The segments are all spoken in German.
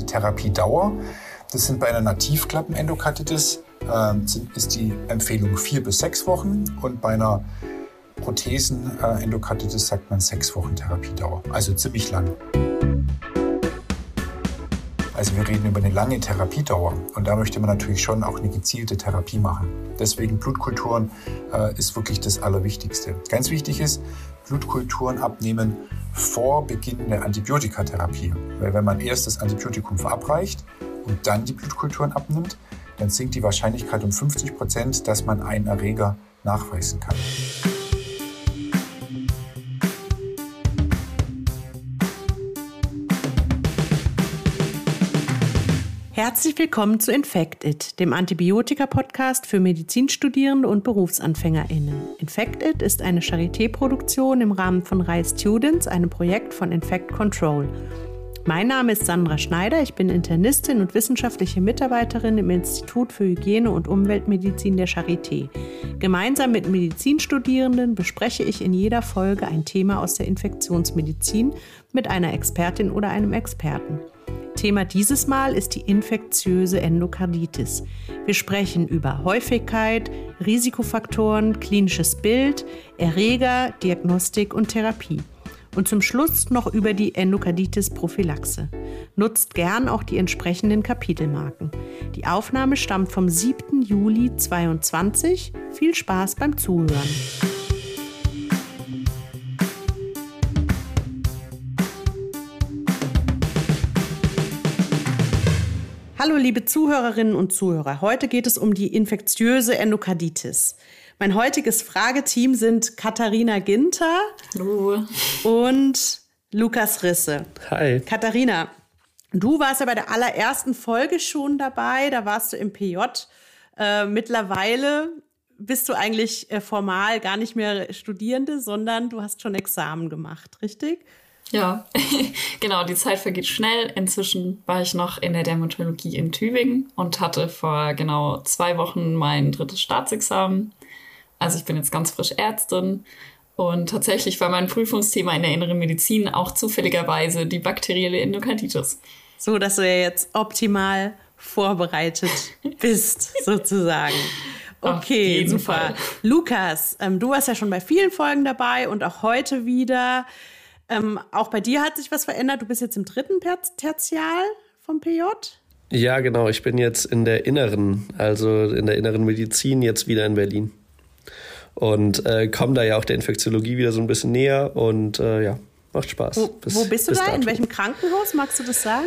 Die Therapiedauer, das sind bei einer Nativklappenendokarditis, äh, ist die Empfehlung vier bis sechs Wochen und bei einer Prothesen-Endokarditis sagt man sechs Wochen Therapiedauer, also ziemlich lang. Also wir reden über eine lange Therapiedauer und da möchte man natürlich schon auch eine gezielte Therapie machen. Deswegen Blutkulturen äh, ist wirklich das Allerwichtigste. Ganz wichtig ist, Blutkulturen abnehmen vor Beginn der Antibiotikatherapie. Weil wenn man erst das Antibiotikum verabreicht und dann die Blutkulturen abnimmt, dann sinkt die Wahrscheinlichkeit um 50 Prozent, dass man einen Erreger nachweisen kann. Herzlich willkommen zu Infect It, dem Antibiotika-Podcast für Medizinstudierende und BerufsanfängerInnen. Infect It ist eine Charité-Produktion im Rahmen von RISE Students, einem Projekt von Infect Control. Mein Name ist Sandra Schneider, ich bin Internistin und wissenschaftliche Mitarbeiterin im Institut für Hygiene und Umweltmedizin der Charité. Gemeinsam mit Medizinstudierenden bespreche ich in jeder Folge ein Thema aus der Infektionsmedizin mit einer Expertin oder einem Experten. Thema dieses Mal ist die infektiöse Endokarditis. Wir sprechen über Häufigkeit, Risikofaktoren, klinisches Bild, Erreger, Diagnostik und Therapie. Und zum Schluss noch über die Endokarditis-Prophylaxe. Nutzt gern auch die entsprechenden Kapitelmarken. Die Aufnahme stammt vom 7. Juli 2022. Viel Spaß beim Zuhören. Hallo liebe Zuhörerinnen und Zuhörer. Heute geht es um die infektiöse Endokarditis. Mein heutiges Frageteam sind Katharina Ginter Hallo. und Lukas Risse. Hi. Katharina, du warst ja bei der allerersten Folge schon dabei, da warst du im PJ. Äh, mittlerweile bist du eigentlich äh, formal gar nicht mehr Studierende, sondern du hast schon Examen gemacht, richtig? Ja, genau, die Zeit vergeht schnell. Inzwischen war ich noch in der Dermatologie in Tübingen und hatte vor genau zwei Wochen mein drittes Staatsexamen. Also ich bin jetzt ganz frisch Ärztin und tatsächlich war mein Prüfungsthema in der inneren Medizin auch zufälligerweise die bakterielle Endokarditis. So, dass du ja jetzt optimal vorbereitet bist, sozusagen. Okay, super. Fall. Lukas, ähm, du warst ja schon bei vielen Folgen dabei und auch heute wieder. Ähm, auch bei dir hat sich was verändert. Du bist jetzt im dritten Tertial vom PJ. Ja, genau. Ich bin jetzt in der inneren, also in der inneren Medizin jetzt wieder in Berlin. Und äh, komme da ja auch der Infektiologie wieder so ein bisschen näher und äh, ja, macht Spaß. Wo, bis, wo bist du da? Dato. In welchem Krankenhaus? Magst du das sagen?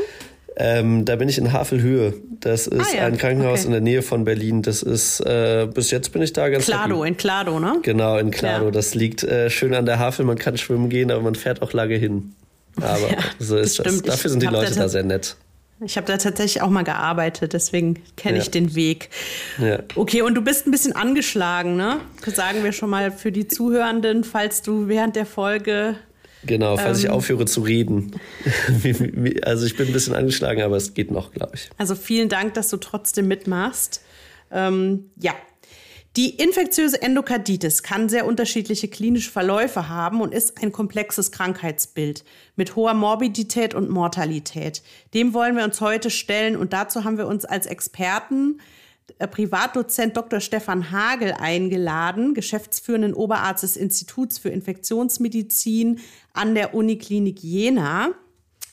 Ähm, da bin ich in Havelhöhe. Das ist ah, ja. ein Krankenhaus okay. in der Nähe von Berlin. Das ist, äh, bis jetzt bin ich da ganz Klado, happy. in Klado, ne? Genau, in Klado. Ja. Das liegt äh, schön an der Havel. Man kann schwimmen gehen, aber man fährt auch lange hin. Aber ja, so ist das. das. Dafür sind die Leute da sehr nett. Ich habe da tatsächlich auch mal gearbeitet, deswegen kenne ich den Weg. Ja. Okay, und du bist ein bisschen angeschlagen, ne? Sagen wir schon mal für die Zuhörenden, falls du während der Folge Genau, falls ähm, ich aufhöre zu reden. also ich bin ein bisschen angeschlagen, aber es geht noch, glaube ich. Also vielen Dank, dass du trotzdem mitmachst. Ähm, ja. Die infektiöse Endokarditis kann sehr unterschiedliche klinische Verläufe haben und ist ein komplexes Krankheitsbild mit hoher Morbidität und Mortalität. Dem wollen wir uns heute stellen und dazu haben wir uns als Experten Privatdozent Dr. Stefan Hagel eingeladen, geschäftsführenden Oberarzt des Instituts für Infektionsmedizin an der Uniklinik Jena.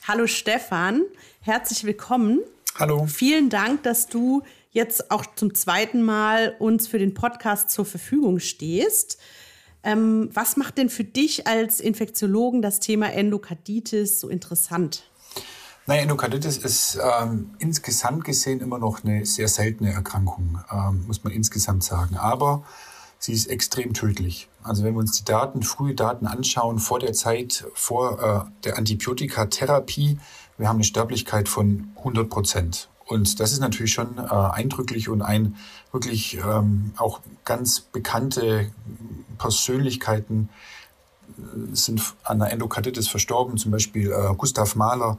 Hallo Stefan, herzlich willkommen. Hallo. Vielen Dank, dass du jetzt auch zum zweiten Mal uns für den Podcast zur Verfügung stehst. Ähm, was macht denn für dich als Infektiologen das Thema Endokarditis so interessant? Naja, Endokarditis ist ähm, insgesamt gesehen immer noch eine sehr seltene Erkrankung, ähm, muss man insgesamt sagen. Aber sie ist extrem tödlich. Also wenn wir uns die Daten, frühe Daten anschauen, vor der Zeit, vor äh, der Antibiotikatherapie, wir haben eine Sterblichkeit von 100 Prozent. Und das ist natürlich schon äh, eindrücklich und ein wirklich ähm, auch ganz bekannte Persönlichkeiten äh, sind an der Endokarditis verstorben, zum Beispiel äh, Gustav Mahler,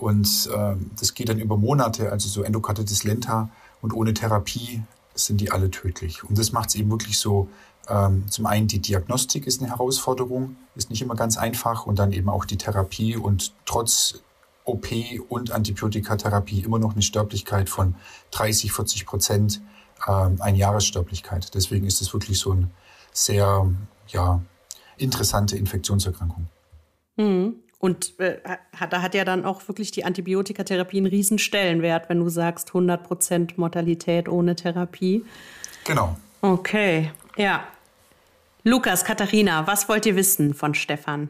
und äh, das geht dann über Monate, also so Endokarditis lenta. Und ohne Therapie sind die alle tödlich. Und das macht es eben wirklich so, ähm, zum einen die Diagnostik ist eine Herausforderung, ist nicht immer ganz einfach. Und dann eben auch die Therapie. Und trotz OP und Antibiotikatherapie immer noch eine Sterblichkeit von 30, 40 Prozent, ähm, eine Jahressterblichkeit. Deswegen ist es wirklich so eine sehr ja, interessante Infektionserkrankung. Mhm. Und äh, da hat ja dann auch wirklich die Antibiotikatherapie einen riesen Stellenwert, wenn du sagst 100 Prozent Mortalität ohne Therapie. Genau. Okay, ja. Lukas, Katharina, was wollt ihr wissen von Stefan?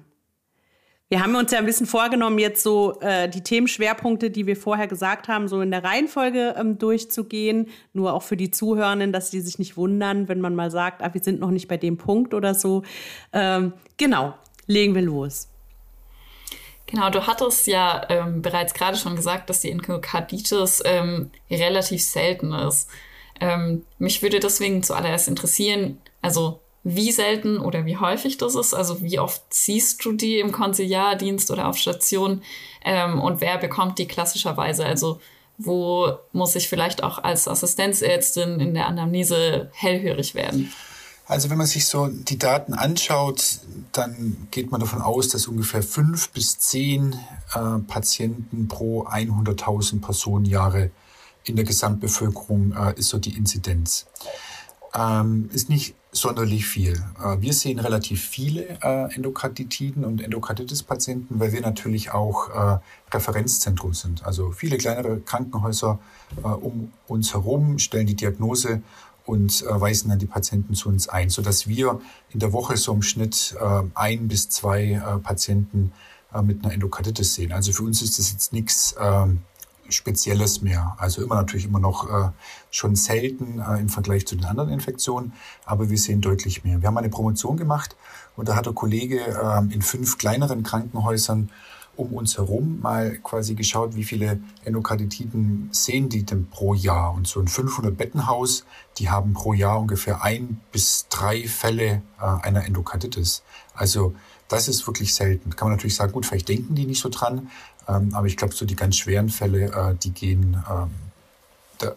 Wir haben uns ja ein bisschen vorgenommen, jetzt so äh, die Themenschwerpunkte, die wir vorher gesagt haben, so in der Reihenfolge ähm, durchzugehen. Nur auch für die Zuhörenden, dass sie sich nicht wundern, wenn man mal sagt, ah, wir sind noch nicht bei dem Punkt oder so. Ähm, genau, legen wir los. Genau, du hattest ja ähm, bereits gerade schon gesagt, dass die Endokarditis ähm, relativ selten ist. Ähm, mich würde deswegen zuallererst interessieren, also wie selten oder wie häufig das ist, also wie oft siehst du die im Konsiliardienst oder auf Station ähm, und wer bekommt die klassischerweise, also wo muss ich vielleicht auch als Assistenzärztin in der Anamnese hellhörig werden? Also wenn man sich so die Daten anschaut, dann geht man davon aus, dass ungefähr fünf bis zehn äh, Patienten pro 100.000 Personenjahre in der Gesamtbevölkerung äh, ist so die Inzidenz. Ähm, ist nicht sonderlich viel. Äh, wir sehen relativ viele äh, Endokarditiden und Endokarditis-Patienten, weil wir natürlich auch äh, Referenzzentrum sind. Also viele kleinere Krankenhäuser um uns herum stellen die Diagnose und weisen dann die Patienten zu uns ein, sodass wir in der Woche so im Schnitt ein bis zwei Patienten mit einer Endokarditis sehen. Also für uns ist das jetzt nichts ähm, Spezielles mehr. Also immer natürlich immer noch äh, schon selten äh, im Vergleich zu den anderen Infektionen, aber wir sehen deutlich mehr. Wir haben eine Promotion gemacht und da hat der Kollege äh, in fünf kleineren Krankenhäusern um uns herum mal quasi geschaut, wie viele Endokarditiden sehen die denn pro Jahr. Und so ein 500-Bettenhaus, die haben pro Jahr ungefähr ein bis drei Fälle äh, einer Endokarditis. Also das ist wirklich selten. Kann man natürlich sagen, gut, vielleicht denken die nicht so dran, ähm, aber ich glaube, so die ganz schweren Fälle, äh, die gehen, ähm, da,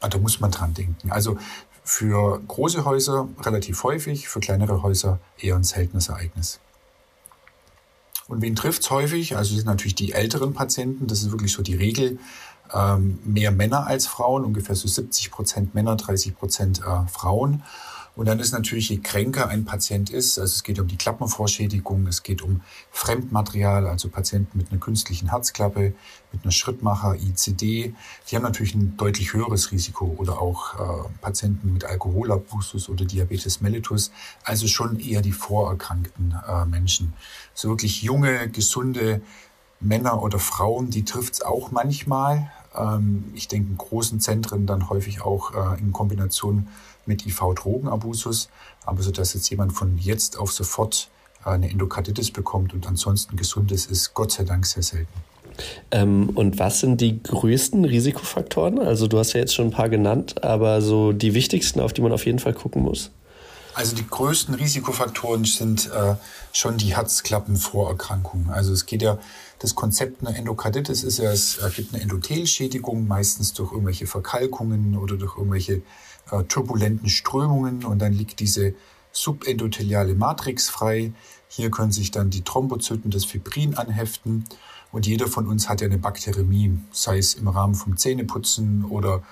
ah, da muss man dran denken. Also für große Häuser relativ häufig, für kleinere Häuser eher ein seltenes Ereignis. Und wen trifft's häufig? Also sind natürlich die älteren Patienten, das ist wirklich so die Regel. Ähm, mehr Männer als Frauen, ungefähr so 70 Prozent Männer, 30 Prozent äh, Frauen. Und dann ist natürlich, je kränker ein Patient ist, also es geht um die Klappenvorschädigung, es geht um Fremdmaterial, also Patienten mit einer künstlichen Herzklappe, mit einer Schrittmacher, ICD, die haben natürlich ein deutlich höheres Risiko oder auch äh, Patienten mit Alkoholabusus oder Diabetes mellitus, also schon eher die vorerkrankten äh, Menschen. So wirklich junge, gesunde Männer oder Frauen, die trifft's auch manchmal. Ähm, ich denke in großen Zentren dann häufig auch äh, in Kombination mit IV-Drogenabusus, aber so dass jetzt jemand von jetzt auf sofort äh, eine Endokarditis bekommt und ansonsten gesund ist, ist Gott sei Dank sehr selten. Ähm, und was sind die größten Risikofaktoren? Also du hast ja jetzt schon ein paar genannt, aber so die wichtigsten, auf die man auf jeden Fall gucken muss. Also die größten Risikofaktoren sind äh, schon die Herzklappenvorerkrankungen. Also es geht ja, das Konzept einer Endokarditis ist ja, es gibt eine Endothelschädigung, meistens durch irgendwelche Verkalkungen oder durch irgendwelche äh, turbulenten Strömungen und dann liegt diese subendotheliale Matrix frei. Hier können sich dann die Thrombozyten, das Fibrin anheften und jeder von uns hat ja eine Bakteriämie, sei es im Rahmen vom Zähneputzen oder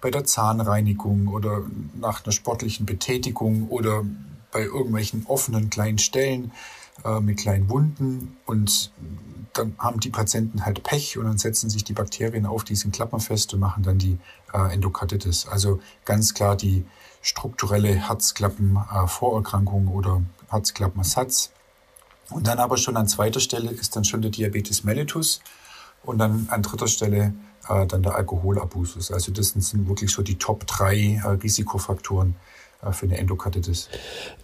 bei der Zahnreinigung oder nach einer sportlichen Betätigung oder bei irgendwelchen offenen kleinen Stellen äh, mit kleinen Wunden und dann haben die Patienten halt Pech und dann setzen sich die Bakterien auf diesen Klappen fest und machen dann die äh, Endokarditis. Also ganz klar die strukturelle Herzklappenvorerkrankung äh, oder Herzklappenersatz. Und dann aber schon an zweiter Stelle ist dann schon der Diabetes mellitus und dann an dritter Stelle äh, dann der Alkoholabusus. Also das sind wirklich so die Top drei äh, Risikofaktoren für eine Endokarditis.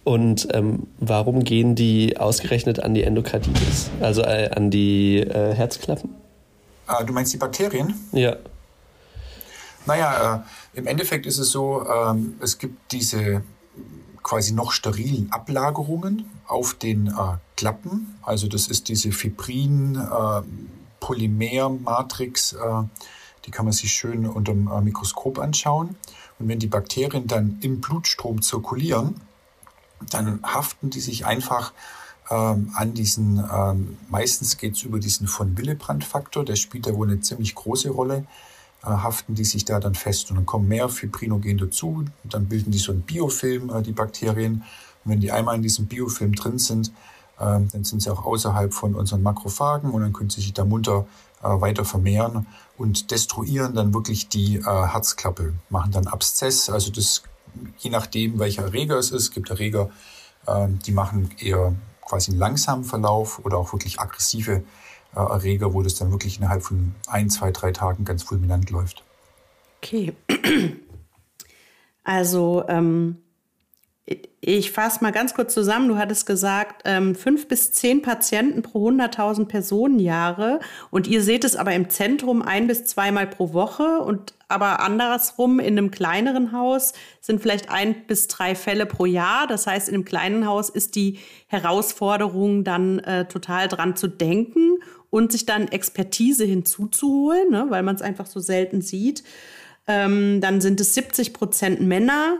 Und ähm, warum gehen die ausgerechnet an die Endokarditis, also äh, an die äh, Herzklappen? Ah, du meinst die Bakterien? Ja. Naja, äh, im Endeffekt ist es so, ähm, es gibt diese quasi noch sterilen Ablagerungen auf den äh, Klappen. Also das ist diese Fibrin-Polymer-Matrix, äh, äh, die kann man sich schön unter dem äh, Mikroskop anschauen. Und wenn die Bakterien dann im Blutstrom zirkulieren, dann haften die sich einfach ähm, an diesen, ähm, meistens geht es über diesen von Willebrand-Faktor, der spielt da wohl eine ziemlich große Rolle, äh, haften die sich da dann fest und dann kommen mehr Fibrinogen dazu, dann bilden die so einen Biofilm, äh, die Bakterien. Und wenn die einmal in diesem Biofilm drin sind, äh, dann sind sie auch außerhalb von unseren Makrophagen und dann können sie sich da munter weiter vermehren und destruieren dann wirklich die äh, Herzklappe, machen dann Abszess, also das je nachdem, welcher Erreger es ist, gibt Erreger, äh, die machen eher quasi einen langsamen Verlauf oder auch wirklich aggressive äh, Erreger, wo das dann wirklich innerhalb von ein, zwei, drei Tagen ganz fulminant läuft. Okay. Also ähm, ich fasse mal ganz kurz zusammen. Du hattest gesagt, ähm, fünf bis zehn Patienten pro 100.000 Personenjahre. Und ihr seht es aber im Zentrum ein bis zweimal pro Woche. Und aber andersrum in einem kleineren Haus sind vielleicht ein bis drei Fälle pro Jahr. Das heißt, in einem kleinen Haus ist die Herausforderung dann äh, total dran zu denken und sich dann Expertise hinzuzuholen, ne, weil man es einfach so selten sieht. Ähm, dann sind es 70 Prozent Männer.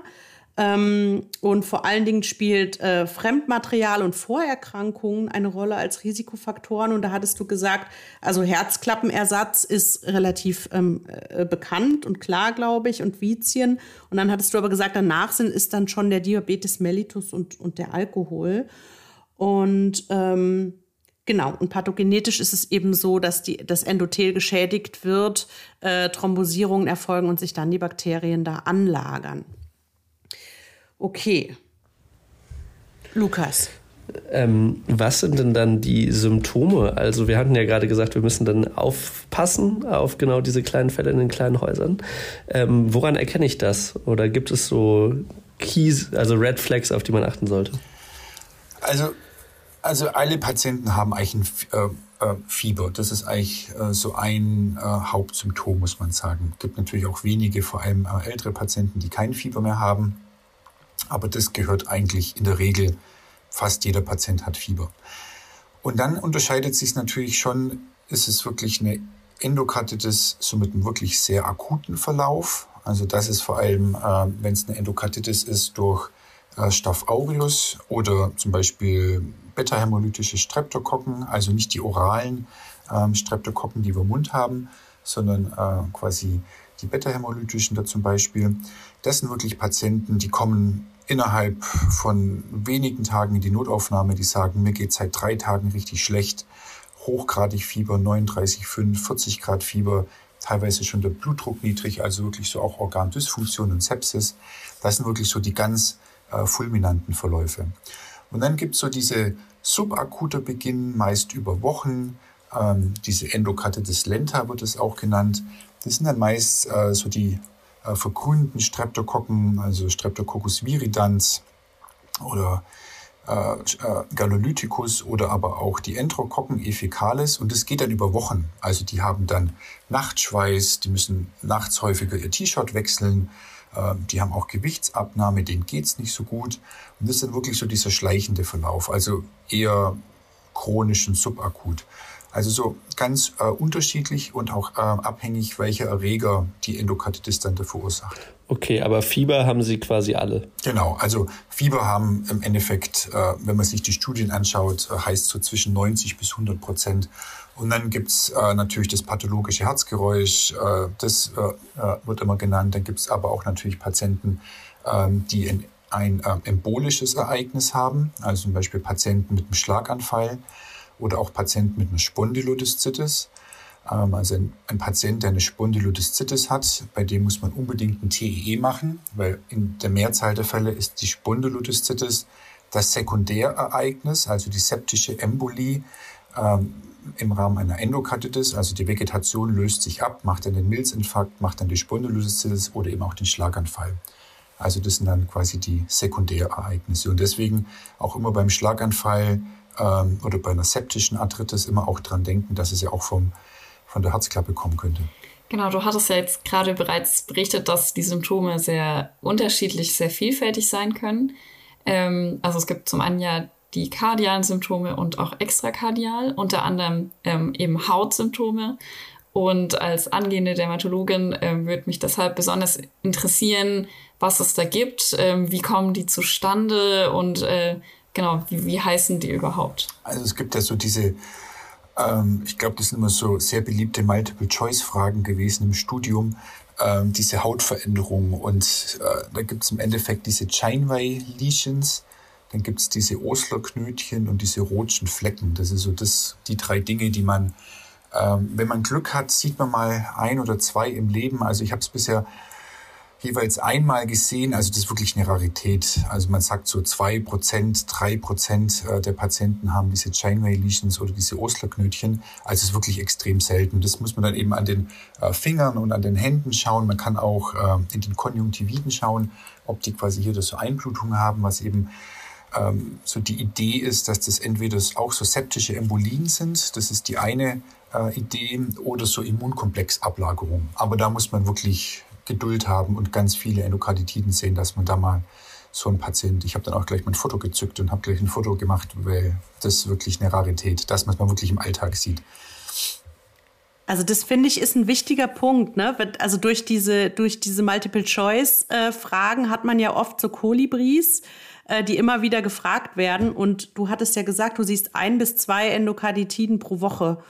Ähm, und vor allen Dingen spielt äh, Fremdmaterial und Vorerkrankungen eine Rolle als Risikofaktoren. Und da hattest du gesagt, also Herzklappenersatz ist relativ ähm, äh, bekannt und klar, glaube ich, und Vizien. Und dann hattest du aber gesagt, danach sind ist dann schon der Diabetes mellitus und, und der Alkohol. Und ähm, Genau, und pathogenetisch ist es eben so, dass die, das Endothel geschädigt wird, äh, Thrombosierungen erfolgen und sich dann die Bakterien da anlagern. Okay. Lukas. Ähm, was sind denn dann die Symptome? Also wir hatten ja gerade gesagt, wir müssen dann aufpassen auf genau diese kleinen Fälle in den kleinen Häusern. Ähm, woran erkenne ich das? Oder gibt es so Keys, also Red Flags, auf die man achten sollte? Also, also alle Patienten haben eigentlich ein äh, äh, Fieber. Das ist eigentlich äh, so ein äh, Hauptsymptom, muss man sagen. Es gibt natürlich auch wenige, vor allem äh, ältere Patienten, die kein Fieber mehr haben. Aber das gehört eigentlich in der Regel, fast jeder Patient hat Fieber. Und dann unterscheidet sich natürlich schon, ist es wirklich eine Endokarditis, so mit einem wirklich sehr akuten Verlauf. Also das ist vor allem, äh, wenn es eine Endokarditis ist durch äh, Staph aureus oder zum Beispiel beta-hämolytische Streptokokken, also nicht die oralen äh, Streptokokken, die wir im Mund haben, sondern äh, quasi die beta-hämolytischen da zum Beispiel. Das sind wirklich Patienten, die kommen innerhalb von wenigen Tagen in die Notaufnahme, die sagen, mir geht seit drei Tagen richtig schlecht, hochgradig Fieber, 39,5, 40 Grad Fieber, teilweise schon der Blutdruck niedrig, also wirklich so auch Organdysfunktion und Sepsis. Das sind wirklich so die ganz äh, fulminanten Verläufe. Und dann gibt es so diese subakute Beginn, meist über Wochen, ähm, diese Endokarditis lenta wird es auch genannt. Das sind dann meist äh, so die äh, vergrünten Streptokokken, also Streptococcus viridans oder äh, äh, Galolyticus oder aber auch die Enterokokken efficalis und das geht dann über Wochen. Also die haben dann Nachtschweiß, die müssen nachts häufiger ihr T-Shirt wechseln, äh, die haben auch Gewichtsabnahme, denen geht's nicht so gut und das ist dann wirklich so dieser schleichende Verlauf, also eher chronisch und subakut. Also so ganz äh, unterschiedlich und auch äh, abhängig, welcher Erreger die Endokarditis dann verursacht. Okay, aber Fieber haben Sie quasi alle. Genau, also Fieber haben im Endeffekt, äh, wenn man sich die Studien anschaut, äh, heißt so zwischen 90 bis 100 Prozent. Und dann gibt's äh, natürlich das pathologische Herzgeräusch, äh, das wird immer genannt. Dann gibt's aber auch natürlich Patienten, äh, die ein, ein embolisches Ereignis haben, also zum Beispiel Patienten mit einem Schlaganfall oder auch Patienten mit einer Spondylodiszitis. Ähm, also ein, ein, Patient, der eine Spondylodiszitis hat, bei dem muss man unbedingt ein TEE machen, weil in der Mehrzahl der Fälle ist die Spondylodiszitis das Sekundärereignis, also die septische Embolie ähm, im Rahmen einer Endokarditis. Also die Vegetation löst sich ab, macht dann den Milzinfarkt, macht dann die Spondylodiszitis oder eben auch den Schlaganfall. Also das sind dann quasi die Sekundärereignisse. Und deswegen auch immer beim Schlaganfall ähm, oder bei einer septischen Arthritis immer auch dran denken, dass es ja auch vom, von der Herzklappe kommen könnte. Genau, du hattest ja jetzt gerade bereits berichtet, dass die Symptome sehr unterschiedlich, sehr vielfältig sein können. Ähm, also es gibt zum einen ja die kardialen Symptome und auch extrakardial, unter anderem ähm, eben Hautsymptome. Und als angehende Dermatologin äh, würde mich deshalb besonders interessieren, was es da gibt, äh, wie kommen die zustande und äh, genau, wie, wie heißen die überhaupt? Also es gibt ja so diese, ähm, ich glaube, das sind immer so sehr beliebte Multiple-Choice-Fragen gewesen im Studium, ähm, diese Hautveränderung. Und äh, da gibt es im Endeffekt diese Chinway-Lesions, dann gibt es diese Oslerknötchen und diese rotschen Flecken. Das ist so das, die drei Dinge, die man, ähm, wenn man Glück hat, sieht man mal ein oder zwei im Leben. Also ich habe es bisher jeweils einmal gesehen. Also das ist wirklich eine Rarität. Also man sagt so zwei Prozent, drei Prozent äh, der Patienten haben diese Chainway Lesions oder diese Oslerknötchen. Also es ist wirklich extrem selten. Das muss man dann eben an den äh, Fingern und an den Händen schauen. Man kann auch äh, in den Konjunktiviten schauen, ob die quasi hier so Einblutungen haben, was eben ähm, so die Idee ist, dass das entweder auch so septische Embolien sind. Das ist die eine Idee oder so Immunkomplexablagerung. Aber da muss man wirklich Geduld haben und ganz viele Endokarditiden sehen, dass man da mal so ein Patient, ich habe dann auch gleich mein Foto gezückt und habe gleich ein Foto gemacht, weil das ist wirklich eine Rarität, das, was man wirklich im Alltag sieht. Also das finde ich ist ein wichtiger Punkt, ne? Also durch diese durch diese Multiple Choice äh, Fragen hat man ja oft so Kolibris, äh, die immer wieder gefragt werden. Und du hattest ja gesagt, du siehst ein bis zwei Endokarditiden pro Woche.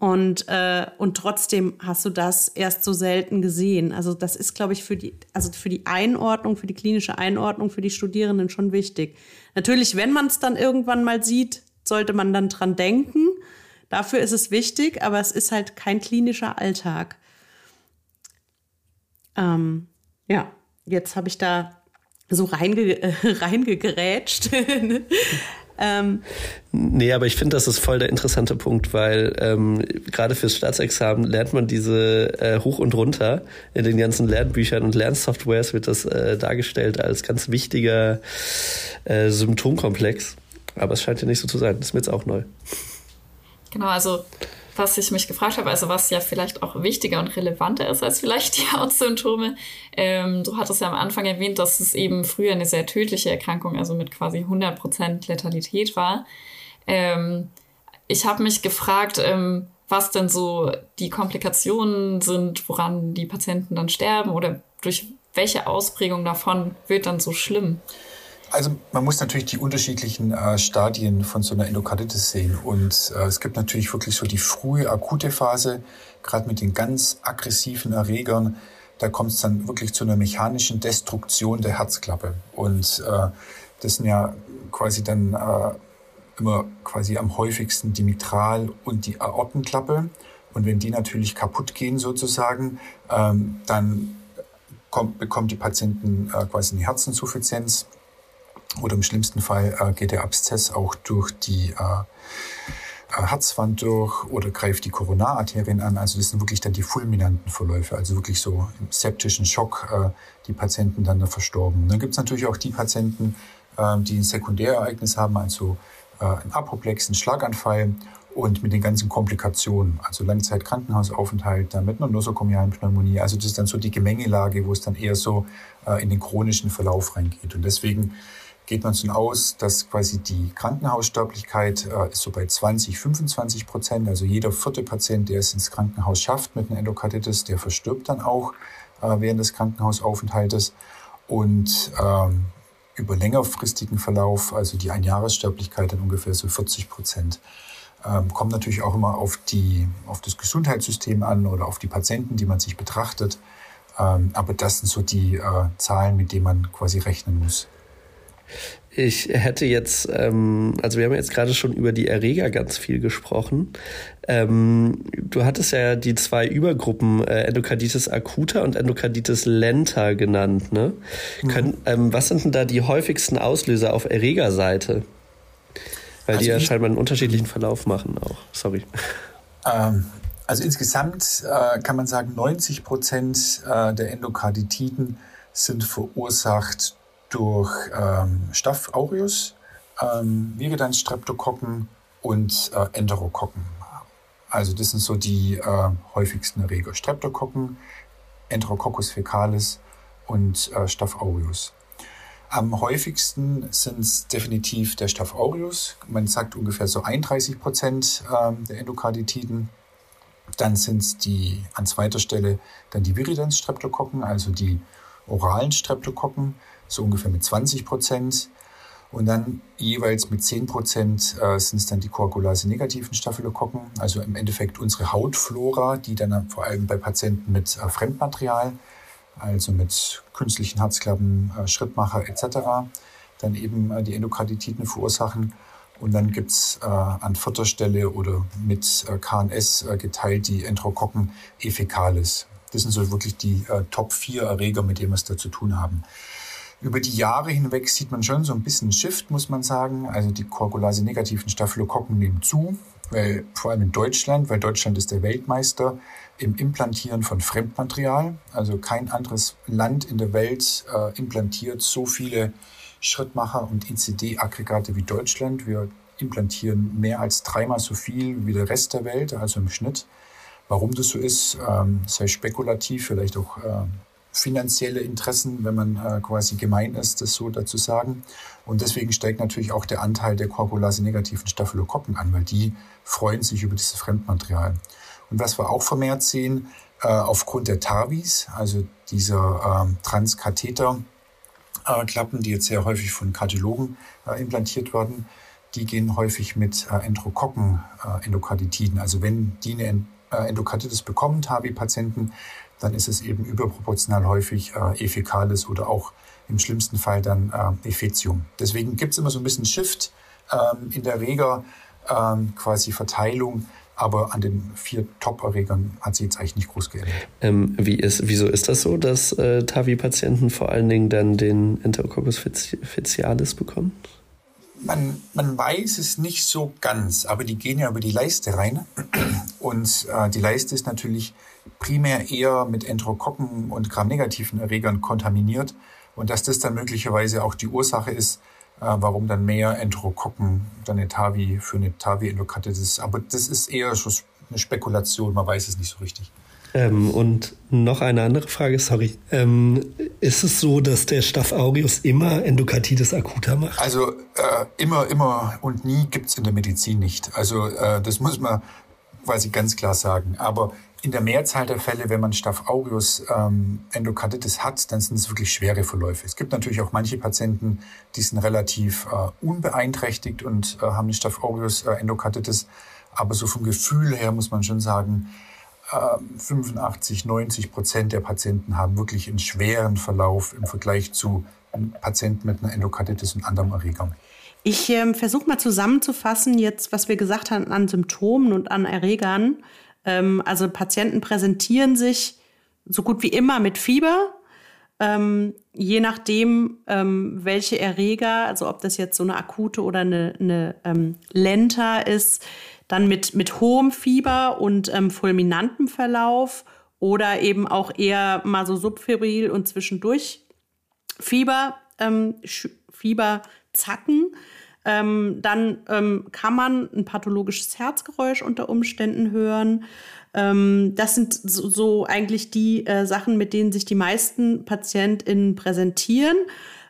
Und, äh, und trotzdem hast du das erst so selten gesehen. Also das ist, glaube ich, für die, also für die Einordnung, für die klinische Einordnung für die Studierenden schon wichtig. Natürlich, wenn man es dann irgendwann mal sieht, sollte man dann dran denken. Dafür ist es wichtig, aber es ist halt kein klinischer Alltag. Ähm, ja, jetzt habe ich da so reinge äh, reingegerätscht. Ähm, nee, aber ich finde, das ist voll der interessante Punkt, weil ähm, gerade fürs Staatsexamen lernt man diese äh, hoch und runter. In den ganzen Lernbüchern und Lernsoftwares wird das äh, dargestellt als ganz wichtiger äh, Symptomkomplex. Aber es scheint ja nicht so zu sein. Das ist mir jetzt auch neu. Genau, also was ich mich gefragt habe, also was ja vielleicht auch wichtiger und relevanter ist als vielleicht die Hautsymptome. Ähm, du hattest ja am Anfang erwähnt, dass es eben früher eine sehr tödliche Erkrankung, also mit quasi 100% Letalität war. Ähm, ich habe mich gefragt, ähm, was denn so die Komplikationen sind, woran die Patienten dann sterben oder durch welche Ausprägung davon wird dann so schlimm? Also man muss natürlich die unterschiedlichen äh, Stadien von so einer Endokarditis sehen. Und äh, es gibt natürlich wirklich so die frühe akute Phase, gerade mit den ganz aggressiven Erregern. Da kommt es dann wirklich zu einer mechanischen Destruktion der Herzklappe. Und äh, das sind ja quasi dann äh, immer quasi am häufigsten die Mitral- und die Aortenklappe. Und wenn die natürlich kaputt gehen sozusagen, ähm, dann kommt, bekommt die Patienten äh, quasi eine Herzinsuffizienz oder im schlimmsten Fall äh, geht der Abszess auch durch die äh, äh, Herzwand durch oder greift die Koronararterien an. Also das sind wirklich dann die fulminanten Verläufe, also wirklich so im septischen Schock äh, die Patienten dann da verstorben. Dann gibt es natürlich auch die Patienten, äh, die ein Sekundärereignis haben, also äh, ein Apoplex, ein Schlaganfall und mit den ganzen Komplikationen, also Langzeitkrankenhausaufenthalt, dann mit einer nosokomialen Pneumonie. Also das ist dann so die Gemengelage, wo es dann eher so äh, in den chronischen Verlauf reingeht. Und deswegen geht man davon aus, dass quasi die Krankenhaussterblichkeit äh, ist so bei 20, 25 Prozent. Also jeder vierte Patient, der es ins Krankenhaus schafft mit einer Endokarditis, der verstirbt dann auch äh, während des Krankenhausaufenthaltes. Und ähm, über längerfristigen Verlauf, also die Einjahressterblichkeit dann ungefähr so 40 Prozent. Ähm, kommt natürlich auch immer auf, die, auf das Gesundheitssystem an oder auf die Patienten, die man sich betrachtet. Ähm, aber das sind so die äh, Zahlen, mit denen man quasi rechnen muss. Ich hätte jetzt, ähm, also wir haben jetzt gerade schon über die Erreger ganz viel gesprochen. Ähm, du hattest ja die zwei Übergruppen äh, Endokarditis acuta und Endokarditis lenta genannt. Ne? Mhm. Können, ähm, was sind denn da die häufigsten Auslöser auf Erregerseite? Weil also die ja scheinbar einen unterschiedlichen Verlauf machen auch. Sorry. Ähm, also insgesamt äh, kann man sagen, 90 Prozent äh, der Endokarditiden sind verursacht durch ähm, Staph aureus, ähm, Viridans Streptokokken und äh, Enterokokken. Also das sind so die äh, häufigsten Erreger. Streptokokken, Enterococcus fecalis und äh, Staph aureus. Am häufigsten sind es definitiv der Staph aureus. Man sagt ungefähr so 31 Prozent äh, der Endokarditiden. Dann sind es die an zweiter Stelle dann die Viridans Streptokokken, also die oralen Streptokokken so ungefähr mit 20 Prozent. Und dann jeweils mit 10 Prozent äh, sind es dann die Koagulase-negativen Staphylokokken, also im Endeffekt unsere Hautflora, die dann vor allem bei Patienten mit äh, Fremdmaterial, also mit künstlichen Herzklappen, äh, Schrittmacher etc., dann eben äh, die Endokarditiden verursachen. Und dann gibt's äh, an vierter Stelle oder mit äh, KNS äh, geteilt die Enterokokken efecalis. Das sind so wirklich die äh, Top 4 Erreger, mit denen wir es da zu tun haben. Über die Jahre hinweg sieht man schon so ein bisschen Shift, muss man sagen. Also die Koagulase-negativen Staphylokokken nehmen zu, weil vor allem in Deutschland, weil Deutschland ist der Weltmeister im Implantieren von Fremdmaterial. Also kein anderes Land in der Welt äh, implantiert so viele Schrittmacher und ICD-Aggregate wie Deutschland. Wir implantieren mehr als dreimal so viel wie der Rest der Welt, also im Schnitt. Warum das so ist, ähm, sei spekulativ, vielleicht auch äh, finanzielle Interessen, wenn man äh, quasi gemein ist, das so dazu sagen. Und deswegen steigt natürlich auch der Anteil der Koagulase-negativen Staphylokokken an, weil die freuen sich über dieses Fremdmaterial. Und was wir auch vermehrt sehen, äh, aufgrund der TAVIs, also dieser ähm, äh, Klappen, die jetzt sehr häufig von Kardiologen äh, implantiert werden, die gehen häufig mit äh, Enterokokken-Endokarditiden. Äh, also wenn die eine Endokarditis bekommen, TAVI-Patienten, dann ist es eben überproportional häufig äh, Efekalis oder auch im schlimmsten Fall dann äh, Efetium. Deswegen gibt es immer so ein bisschen Shift ähm, in der Reger, ähm, quasi Verteilung, aber an den vier Top-Erregern hat sich jetzt eigentlich nicht groß geändert. Ähm, wie ist, wieso ist das so, dass äh, TAVI-Patienten vor allen Dingen dann den Enterococcus facialis bekommen? Man, man weiß es nicht so ganz, aber die gehen ja über die Leiste rein. Und äh, die Leiste ist natürlich primär eher mit Enterokokken und gramnegativen Erregern kontaminiert. Und dass das dann möglicherweise auch die Ursache ist, äh, warum dann mehr Enterokokken dann eine TAVI für eine TAVI-Endokarditis. Aber das ist eher schon eine Spekulation, man weiß es nicht so richtig. Ähm, und noch eine andere Frage, sorry. Ähm, ist es so, dass der Staph aureus immer Endokarditis acuta macht? Also äh, immer, immer und nie gibt's in der Medizin nicht. Also äh, das muss man quasi ganz klar sagen. Aber in der Mehrzahl der Fälle, wenn man Staph aureus ähm, Endokarditis hat, dann sind es wirklich schwere Verläufe. Es gibt natürlich auch manche Patienten, die sind relativ äh, unbeeinträchtigt und äh, haben Staph aureus äh, Endokarditis. Aber so vom Gefühl her muss man schon sagen, 85, ähm, 90 Prozent der Patienten haben wirklich einen schweren Verlauf im Vergleich zu Patienten mit einer Endokarditis und anderen Erregern. Ich ähm, versuche mal zusammenzufassen jetzt, was wir gesagt haben an Symptomen und an Erregern. Ähm, also Patienten präsentieren sich so gut wie immer mit Fieber. Ähm, je nachdem, ähm, welche Erreger, also ob das jetzt so eine akute oder eine, eine ähm, Lenta ist, dann mit, mit hohem Fieber und ähm, fulminantem Verlauf oder eben auch eher mal so subfebril und zwischendurch Fieber, ähm, Fieberzacken. Ähm, dann ähm, kann man ein pathologisches Herzgeräusch unter Umständen hören. Ähm, das sind so, so eigentlich die äh, Sachen, mit denen sich die meisten PatientInnen präsentieren.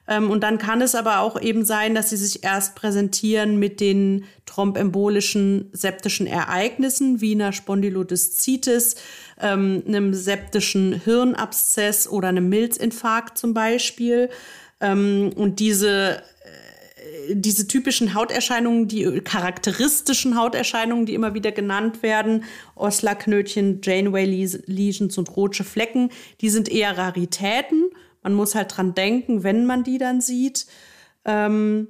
Ähm, und dann kann es aber auch eben sein, dass sie sich erst präsentieren mit den thrombembolischen septischen Ereignissen wie einer Spondylodiszitis, ähm, einem septischen Hirnabszess oder einem Milzinfarkt zum Beispiel. Ähm, und diese diese typischen Hauterscheinungen, die charakteristischen Hauterscheinungen, die immer wieder genannt werden, Osler-Knötchen, Janeway-Lesions und rote Flecken, die sind eher Raritäten. Man muss halt dran denken, wenn man die dann sieht. Ähm,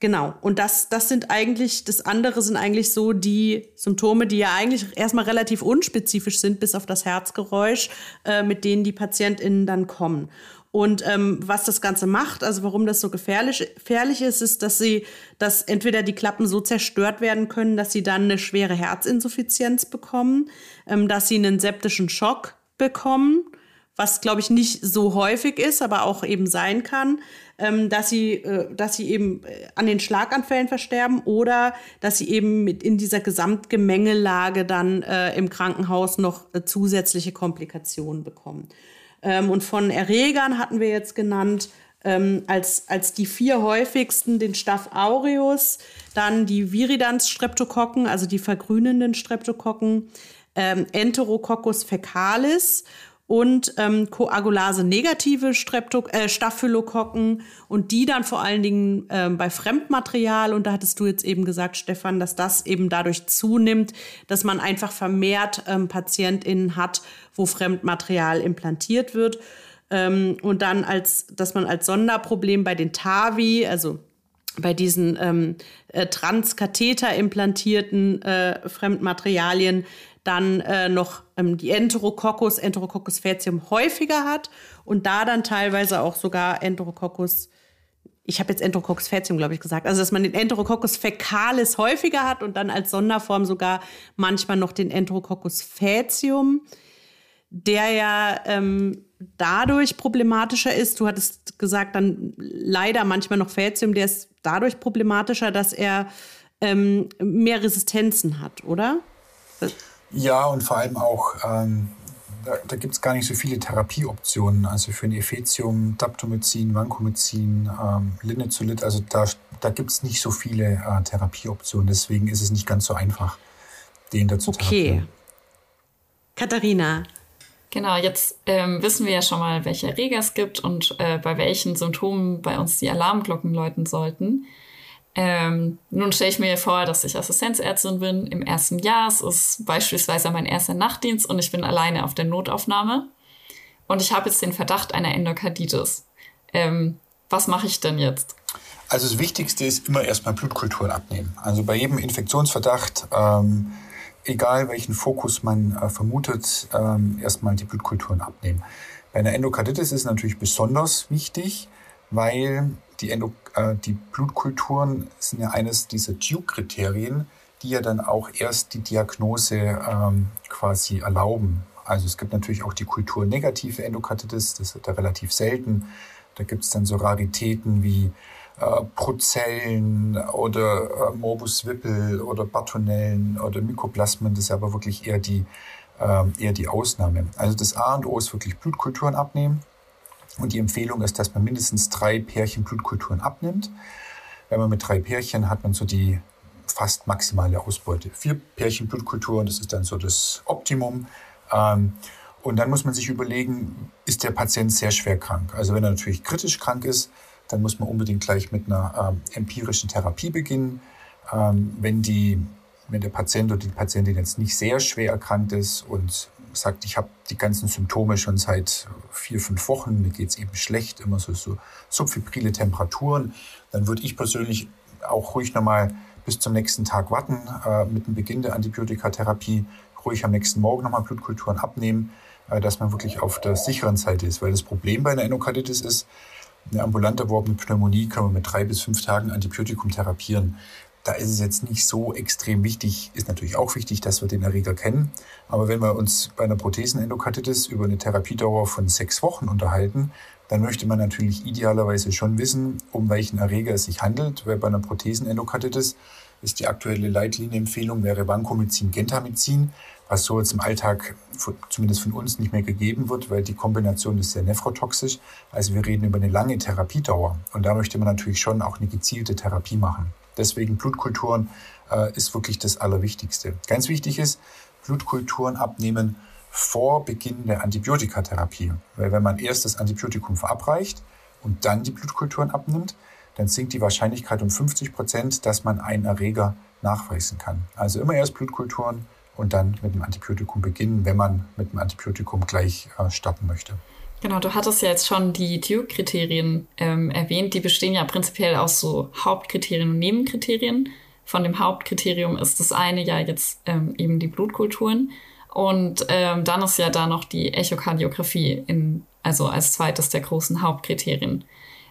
genau. Und das, das sind eigentlich, das andere sind eigentlich so die Symptome, die ja eigentlich erstmal relativ unspezifisch sind, bis auf das Herzgeräusch, äh, mit denen die PatientInnen dann kommen. Und ähm, was das Ganze macht, also warum das so gefährlich, gefährlich ist, ist, dass sie, dass entweder die Klappen so zerstört werden können, dass sie dann eine schwere Herzinsuffizienz bekommen, ähm, dass sie einen septischen Schock bekommen, was glaube ich nicht so häufig ist, aber auch eben sein kann, ähm, dass sie, äh, dass sie eben äh, an den Schlaganfällen versterben oder dass sie eben mit in dieser Gesamtgemengelage dann äh, im Krankenhaus noch äh, zusätzliche Komplikationen bekommen. Ähm, und von Erregern hatten wir jetzt genannt ähm, als, als die vier häufigsten den Staph aureus, dann die Viridans-Streptokokken, also die vergrünenden Streptokokken, ähm, Enterococcus fecalis und ähm, Koagulase-negative äh, Staphylokokken und die dann vor allen Dingen ähm, bei Fremdmaterial. Und da hattest du jetzt eben gesagt, Stefan, dass das eben dadurch zunimmt, dass man einfach vermehrt ähm, PatientInnen hat, wo Fremdmaterial implantiert wird. Ähm, und dann als, dass man als Sonderproblem bei den TAVI, also bei diesen ähm, äh, Transkatheter implantierten äh, Fremdmaterialien dann äh, noch ähm, die Enterococcus, Enterococcus faecium häufiger hat und da dann teilweise auch sogar Enterococcus ich habe jetzt Enterococcus faecium, glaube ich, gesagt. Also, dass man den Enterococcus fecalis häufiger hat und dann als Sonderform sogar manchmal noch den Enterococcus faecium, der ja ähm, dadurch problematischer ist. Du hattest gesagt, dann leider manchmal noch Faecium, der ist dadurch problematischer, dass er ähm, mehr Resistenzen hat, oder? Ja, und vor allem auch, ähm, da, da gibt es gar nicht so viele Therapieoptionen. Also für ein Ephetium, Daptomycin, Vancomycin, ähm, Linezolid, also da, da gibt es nicht so viele äh, Therapieoptionen. Deswegen ist es nicht ganz so einfach, den dazu okay. therapieren. Katharina. Genau, jetzt ähm, wissen wir ja schon mal, welche Erreger es gibt und äh, bei welchen Symptomen bei uns die Alarmglocken läuten sollten. Ähm, nun stelle ich mir vor, dass ich Assistenzärztin bin im ersten Jahr. Es ist beispielsweise mein erster Nachtdienst und ich bin alleine auf der Notaufnahme. Und ich habe jetzt den Verdacht einer Endokarditis. Ähm, was mache ich denn jetzt? Also das Wichtigste ist immer erstmal Blutkulturen abnehmen. Also bei jedem Infektionsverdacht, ähm, egal welchen Fokus man äh, vermutet, ähm, erstmal die Blutkulturen abnehmen. Bei einer Endokarditis ist es natürlich besonders wichtig, weil die, Endo, äh, die Blutkulturen sind ja eines dieser Duke-Kriterien, die ja dann auch erst die Diagnose ähm, quasi erlauben. Also es gibt natürlich auch die kulturnegative Endokarditis, das ist ja relativ selten. Da gibt es dann so Raritäten wie äh, Prozellen oder äh, Morbus Wippel oder Bartonellen oder Mykoplasmen. Das ist aber wirklich eher die, äh, eher die Ausnahme. Also das A und O ist wirklich Blutkulturen abnehmen. Und die Empfehlung ist, dass man mindestens drei Pärchen Blutkulturen abnimmt. Wenn man mit drei Pärchen hat man so die fast maximale Ausbeute. Vier Pärchen Blutkulturen, das ist dann so das Optimum. Ähm, und dann muss man sich überlegen, ist der Patient sehr schwer krank? Also wenn er natürlich kritisch krank ist, dann muss man unbedingt gleich mit einer ähm, empirischen Therapie beginnen. Ähm, wenn, die, wenn der Patient oder die Patientin jetzt nicht sehr schwer erkrankt ist und sagt, ich habe die ganzen Symptome schon seit vier, fünf Wochen, mir geht's eben schlecht, immer so, so subfibrile Temperaturen, dann würde ich persönlich auch ruhig nochmal bis zum nächsten Tag warten, äh, mit dem Beginn der Antibiotikatherapie, ruhig am nächsten Morgen nochmal Blutkulturen abnehmen, äh, dass man wirklich auf der sicheren Seite ist. Weil das Problem bei einer Endokarditis ist, eine ambulant erworbene Pneumonie kann man mit drei bis fünf Tagen Antibiotikum therapieren. Da ist es jetzt nicht so extrem wichtig, ist natürlich auch wichtig, dass wir den Erreger kennen. Aber wenn wir uns bei einer Prothesenendokarditis über eine Therapiedauer von sechs Wochen unterhalten, dann möchte man natürlich idealerweise schon wissen, um welchen Erreger es sich handelt. Weil bei einer Prothesenendokarditis ist die aktuelle Leitlinienempfehlung wäre Vancomycin, Gentamicin, was so jetzt im Alltag zumindest von uns nicht mehr gegeben wird, weil die Kombination ist sehr nephrotoxisch. Also wir reden über eine lange Therapiedauer. Und da möchte man natürlich schon auch eine gezielte Therapie machen. Deswegen Blutkulturen äh, ist wirklich das Allerwichtigste. Ganz wichtig ist, Blutkulturen abnehmen vor Beginn der Antibiotikatherapie. Weil wenn man erst das Antibiotikum verabreicht und dann die Blutkulturen abnimmt, dann sinkt die Wahrscheinlichkeit um 50 Prozent, dass man einen Erreger nachweisen kann. Also immer erst Blutkulturen und dann mit dem Antibiotikum beginnen, wenn man mit dem Antibiotikum gleich äh, starten möchte. Genau, du hattest ja jetzt schon die Duke-Kriterien ähm, erwähnt. Die bestehen ja prinzipiell aus so Hauptkriterien und Nebenkriterien. Von dem Hauptkriterium ist das eine ja jetzt ähm, eben die Blutkulturen. Und ähm, dann ist ja da noch die Echokardiographie, in, also als zweites der großen Hauptkriterien.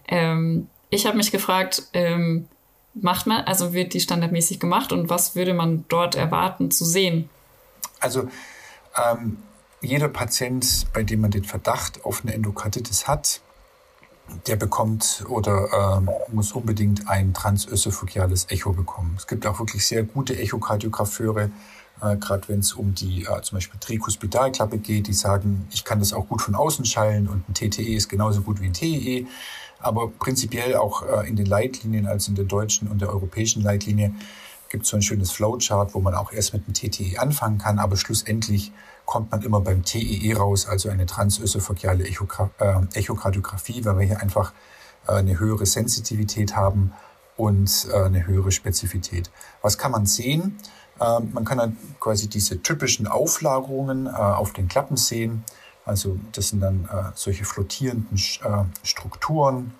Ähm, ich habe mich gefragt, ähm, macht man, also wird die standardmäßig gemacht und was würde man dort erwarten zu sehen? Also ähm, jeder Patient, bei dem man den Verdacht auf eine Endokarditis hat, der bekommt oder ähm, muss unbedingt ein transösophageales Echo bekommen. Es gibt auch wirklich sehr gute Echokardiografeure, äh, gerade wenn es um die äh, zum Beispiel Trikospidalklappe geht, die sagen, ich kann das auch gut von außen schallen und ein TTE ist genauso gut wie ein TEE. Aber prinzipiell auch äh, in den Leitlinien, also in der deutschen und der europäischen Leitlinie, gibt es so ein schönes Flowchart, wo man auch erst mit dem TTE anfangen kann, aber schlussendlich kommt man immer beim TEE raus, also eine transösophageale äh, Echokardiographie, weil wir hier einfach äh, eine höhere Sensitivität haben und äh, eine höhere Spezifität. Was kann man sehen? Ähm, man kann dann quasi diese typischen Auflagerungen auf den Klappen sehen. Also das sind dann solche flottierenden Strukturen.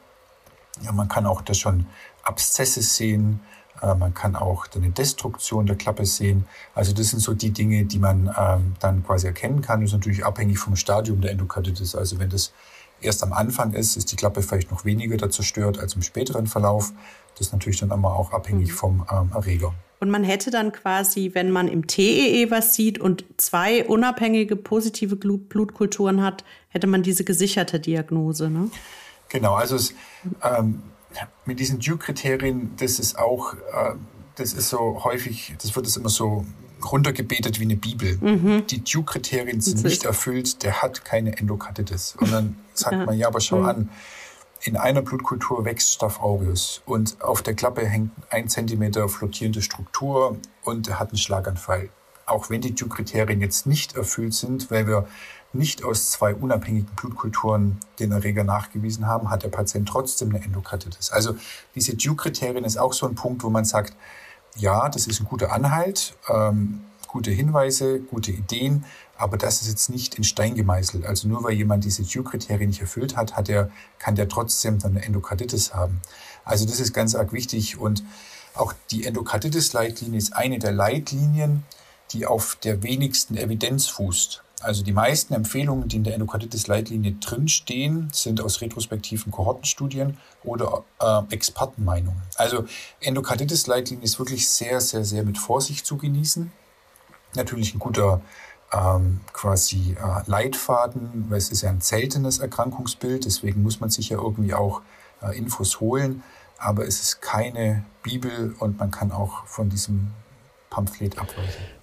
Ja, man kann auch das schon Abszesse sehen. Äh, man kann auch eine Destruktion der Klappe sehen. Also das sind so die Dinge, die man ähm, dann quasi erkennen kann. Das ist natürlich abhängig vom Stadium der Endokarditis. Also wenn das erst am Anfang ist, ist die Klappe vielleicht noch weniger da zerstört als im späteren Verlauf. Das ist natürlich dann immer auch abhängig mhm. vom ähm, Erreger. Und man hätte dann quasi, wenn man im TEE e was sieht und zwei unabhängige positive Blutkulturen hat, hätte man diese gesicherte Diagnose. Ne? Genau, also es, ähm, mit diesen Duke-Kriterien, das ist auch, äh, das ist so häufig, das wird es immer so runtergebetet wie eine Bibel. Mhm. Die Duke-Kriterien sind nicht erfüllt, der hat keine Endokarditis. Und dann sagt ja. man, ja, aber schau mhm. an, in einer Blutkultur wächst Staph aureus und auf der Klappe hängt ein Zentimeter flottierende Struktur und er hat einen Schlaganfall. Auch wenn die Duke-Kriterien jetzt nicht erfüllt sind, weil wir nicht aus zwei unabhängigen Blutkulturen den Erreger nachgewiesen haben, hat der Patient trotzdem eine Endokarditis. Also diese Duke-Kriterien ist auch so ein Punkt, wo man sagt, ja, das ist ein guter Anhalt, ähm, gute Hinweise, gute Ideen, aber das ist jetzt nicht in Stein gemeißelt. Also nur weil jemand diese Duke-Kriterien nicht erfüllt hat, hat er, kann der trotzdem dann eine Endokarditis haben. Also das ist ganz arg wichtig und auch die Endokarditis-Leitlinie ist eine der Leitlinien, die auf der wenigsten Evidenz fußt. Also die meisten Empfehlungen, die in der Endokarditis-Leitlinie drinstehen, sind aus retrospektiven Kohortenstudien oder äh, Expertenmeinungen. Also Endokarditis-Leitlinie ist wirklich sehr, sehr, sehr mit Vorsicht zu genießen. Natürlich ein guter ähm, quasi äh, Leitfaden, weil es ist ja ein seltenes Erkrankungsbild, deswegen muss man sich ja irgendwie auch äh, Infos holen. Aber es ist keine Bibel und man kann auch von diesem Pamphlet abweichen.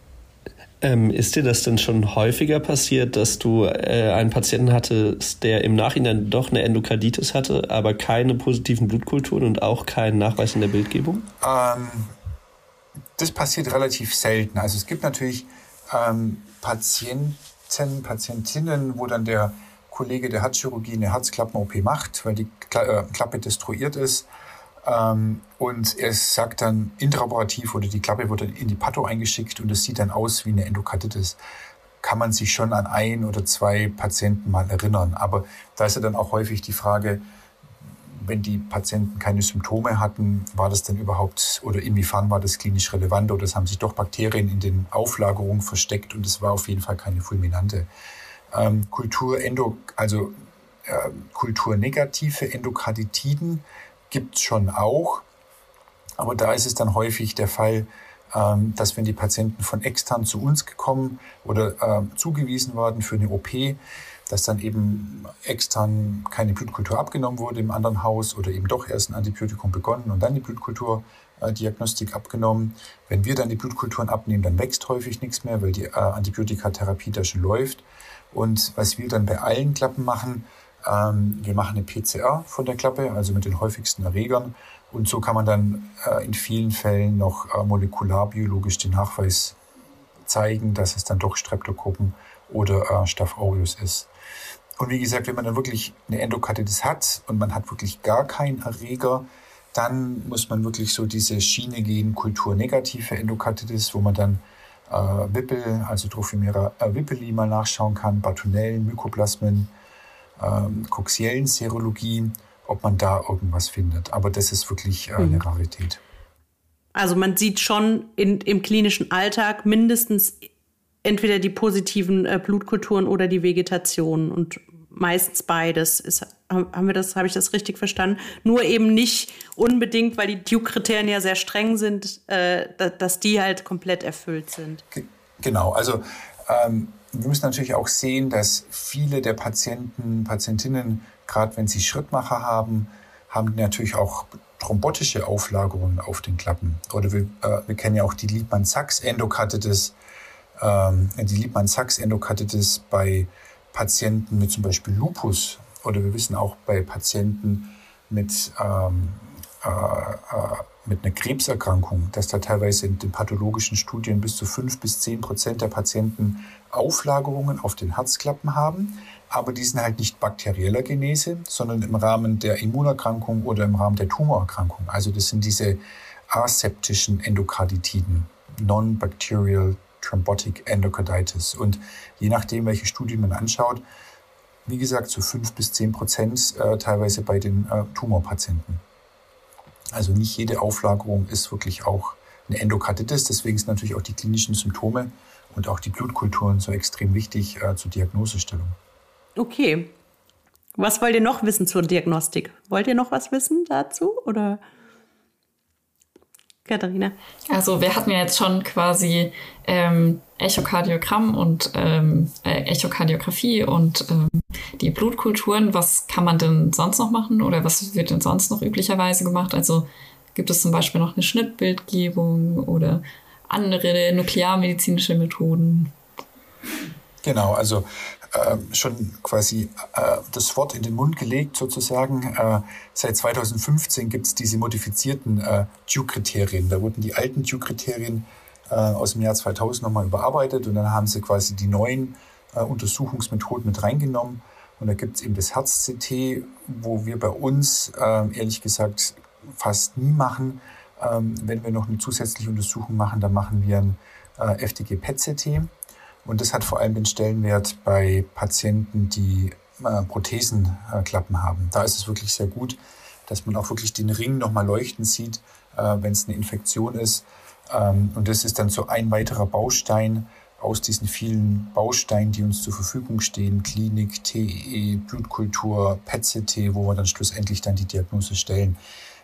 Ähm, ist dir das denn schon häufiger passiert, dass du äh, einen Patienten hattest, der im Nachhinein doch eine Endokarditis hatte, aber keine positiven Blutkulturen und auch keinen Nachweis in der Bildgebung? Ähm, das passiert relativ selten. Also es gibt natürlich ähm, Patienten, Patientinnen, wo dann der Kollege der Herzchirurgie eine Herzklappen-OP macht, weil die äh, Klappe destruiert ist ähm, und er sagt dann intraoperativ oder die Klappe dann in die Patho eingeschickt und es sieht dann aus wie eine Endokarditis. Kann man sich schon an ein oder zwei Patienten mal erinnern. Aber da ist ja dann auch häufig die Frage, wenn die Patienten keine Symptome hatten, war das denn überhaupt oder inwiefern war das klinisch relevant oder es haben sich doch Bakterien in den Auflagerungen versteckt und es war auf jeden Fall keine fulminante. Ähm, Kultur Endo, also äh, kulturnegative Endokarditiden gibt es schon auch. Aber da ist es dann häufig der Fall, ähm, dass wenn die Patienten von extern zu uns gekommen oder äh, zugewiesen worden für eine OP, dass dann eben extern keine Blutkultur abgenommen wurde im anderen Haus oder eben doch erst ein Antibiotikum begonnen und dann die Blutkulturdiagnostik abgenommen. Wenn wir dann die Blutkulturen abnehmen, dann wächst häufig nichts mehr, weil die äh, Antibiotikatherapie da schon läuft. Und was wir dann bei allen Klappen machen, ähm, wir machen eine PCR von der Klappe, also mit den häufigsten Erregern. Und so kann man dann äh, in vielen Fällen noch äh, molekularbiologisch den Nachweis zeigen, dass es dann doch Streptokokken oder äh, Staph aureus ist. Und wie gesagt, wenn man dann wirklich eine Endokarditis hat und man hat wirklich gar keinen Erreger, dann muss man wirklich so diese Schiene gehen, kulturnegative Endokarditis, wo man dann äh, Wippel, also Trophimera äh, Wippeli mal nachschauen kann, Bartonellen, Mykoplasmen, ähm, koxiellen Serologie, ob man da irgendwas findet. Aber das ist wirklich äh, eine mhm. Rarität. Also man sieht schon in, im klinischen Alltag mindestens entweder die positiven äh, Blutkulturen oder die Vegetation und meistens beides. Ist, haben wir das, habe ich das richtig verstanden? Nur eben nicht unbedingt, weil die Duke-Kriterien ja sehr streng sind, äh, dass die halt komplett erfüllt sind. Genau, also ähm, wir müssen natürlich auch sehen, dass viele der Patienten, Patientinnen, gerade wenn sie Schrittmacher haben, haben natürlich auch thrombotische Auflagerungen auf den Klappen. Oder wir, äh, wir kennen ja auch die Liebmann-Sachs-Endokarditis, ähm, die Liebmann-Sachs-Endokarditis bei Patienten mit zum Beispiel Lupus. Oder wir wissen auch bei Patienten mit, ähm, äh, äh, mit einer Krebserkrankung, dass da teilweise in den pathologischen Studien bis zu fünf bis zehn Prozent der Patienten Auflagerungen auf den Herzklappen haben, aber die sind halt nicht bakterieller Genese, sondern im Rahmen der Immunerkrankung oder im Rahmen der Tumorerkrankung. Also das sind diese aseptischen Endokarditiden, Non-Bacterial Thrombotic Endocarditis. Und je nachdem, welche Studien man anschaut, wie gesagt, zu fünf bis zehn Prozent äh, teilweise bei den äh, Tumorpatienten. Also nicht jede Auflagerung ist wirklich auch eine Endokarditis. Deswegen sind natürlich auch die klinischen Symptome und auch die Blutkulturen so extrem wichtig äh, zur Diagnosestellung. Okay. Was wollt ihr noch wissen zur Diagnostik? Wollt ihr noch was wissen dazu oder? Katharina? Also wir hatten ja jetzt schon quasi ähm, Echokardiogramm und ähm, äh, Echokardiographie und ähm, die Blutkulturen. Was kann man denn sonst noch machen oder was wird denn sonst noch üblicherweise gemacht? Also gibt es zum Beispiel noch eine Schnittbildgebung oder andere nuklearmedizinische Methoden? Genau, also äh, schon quasi äh, das Wort in den Mund gelegt sozusagen. Äh, seit 2015 gibt es diese modifizierten äh, Duke-Kriterien. Da wurden die alten Duke-Kriterien äh, aus dem Jahr 2000 nochmal überarbeitet und dann haben sie quasi die neuen äh, Untersuchungsmethoden mit reingenommen. Und da gibt es eben das Herz-CT, wo wir bei uns äh, ehrlich gesagt fast nie machen. Ähm, wenn wir noch eine zusätzliche Untersuchung machen, dann machen wir ein äh, FDG-PET-CT. Und das hat vor allem den Stellenwert bei Patienten, die äh, Prothesenklappen haben. Da ist es wirklich sehr gut, dass man auch wirklich den Ring nochmal leuchten sieht, äh, wenn es eine Infektion ist. Ähm, und das ist dann so ein weiterer Baustein aus diesen vielen Bausteinen, die uns zur Verfügung stehen, Klinik, TEE, Blutkultur, PET-CT, wo wir dann schlussendlich dann die Diagnose stellen.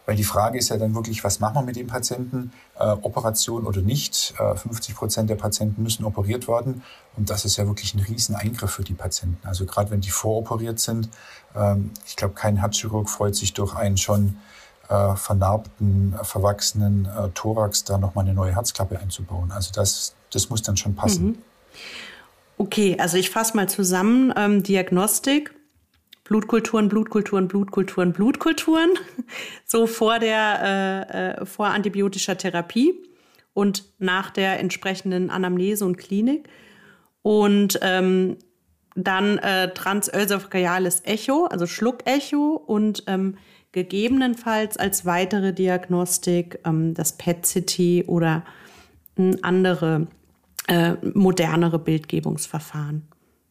Weil die Frage ist ja dann wirklich, was machen wir mit dem Patienten? Äh, Operation oder nicht? Äh, 50 Prozent der Patienten müssen operiert werden. Und das ist ja wirklich ein Rieseneingriff für die Patienten. Also gerade wenn die voroperiert sind, ähm, ich glaube, kein Herzchirurg freut sich durch einen schon äh, vernarbten, verwachsenen äh, Thorax da nochmal eine neue Herzklappe einzubauen. Also das, das muss dann schon passen. Mhm. Okay, also ich fasse mal zusammen. Ähm, Diagnostik Blutkulturen, Blutkulturen, Blutkulturen, Blutkulturen, so vor der äh, äh, vor antibiotischer Therapie und nach der entsprechenden Anamnese und Klinik. Und ähm, dann äh, transösophageales Echo, also Schluckecho und ähm, gegebenenfalls als weitere Diagnostik ähm, das PET-CT oder andere äh, modernere Bildgebungsverfahren.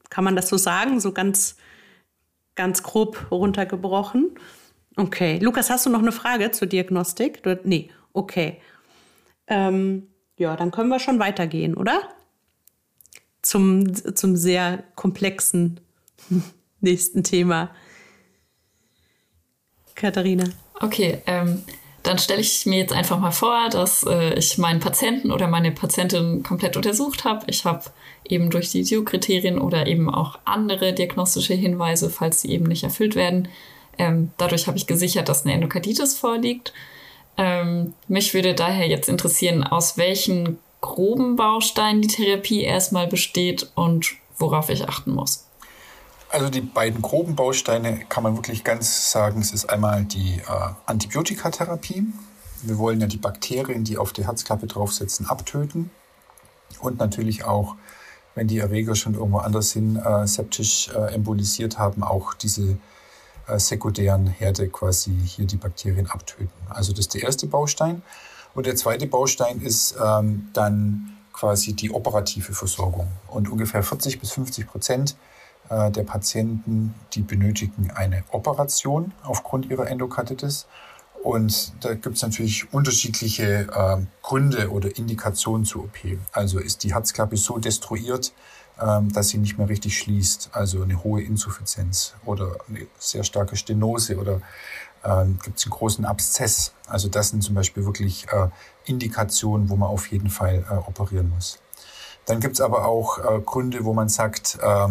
Kann man das so sagen, so ganz ganz grob runtergebrochen. Okay. Lukas, hast du noch eine Frage zur Diagnostik? Du, nee, okay. Ähm, ja, dann können wir schon weitergehen, oder? Zum, zum sehr komplexen nächsten Thema. Katharina. Okay, ähm, dann stelle ich mir jetzt einfach mal vor, dass äh, ich meinen Patienten oder meine Patientin komplett untersucht habe. Ich habe eben durch die Duke-Kriterien oder eben auch andere diagnostische Hinweise, falls sie eben nicht erfüllt werden. Ähm, dadurch habe ich gesichert, dass eine Endokarditis vorliegt. Ähm, mich würde daher jetzt interessieren, aus welchen groben Bausteinen die Therapie erstmal besteht und worauf ich achten muss. Also die beiden groben Bausteine kann man wirklich ganz sagen, es ist einmal die äh, Antibiotikatherapie. Wir wollen ja die Bakterien, die auf der Herzklappe draufsetzen, abtöten. Und natürlich auch, wenn die Erreger schon irgendwo anders hin äh, septisch äh, embolisiert haben, auch diese äh, sekundären Herde quasi hier die Bakterien abtöten. Also das ist der erste Baustein. Und der zweite Baustein ist ähm, dann quasi die operative Versorgung. Und ungefähr 40 bis 50 Prozent der Patienten, die benötigen eine Operation aufgrund ihrer Endokarditis. Und da gibt es natürlich unterschiedliche äh, Gründe oder Indikationen zur OP. Also ist die Herzklappe so destruiert, ähm, dass sie nicht mehr richtig schließt, also eine hohe Insuffizienz oder eine sehr starke Stenose oder ähm, gibt es einen großen Abszess. Also das sind zum Beispiel wirklich äh, Indikationen, wo man auf jeden Fall äh, operieren muss. Dann gibt es aber auch äh, Gründe, wo man sagt, äh,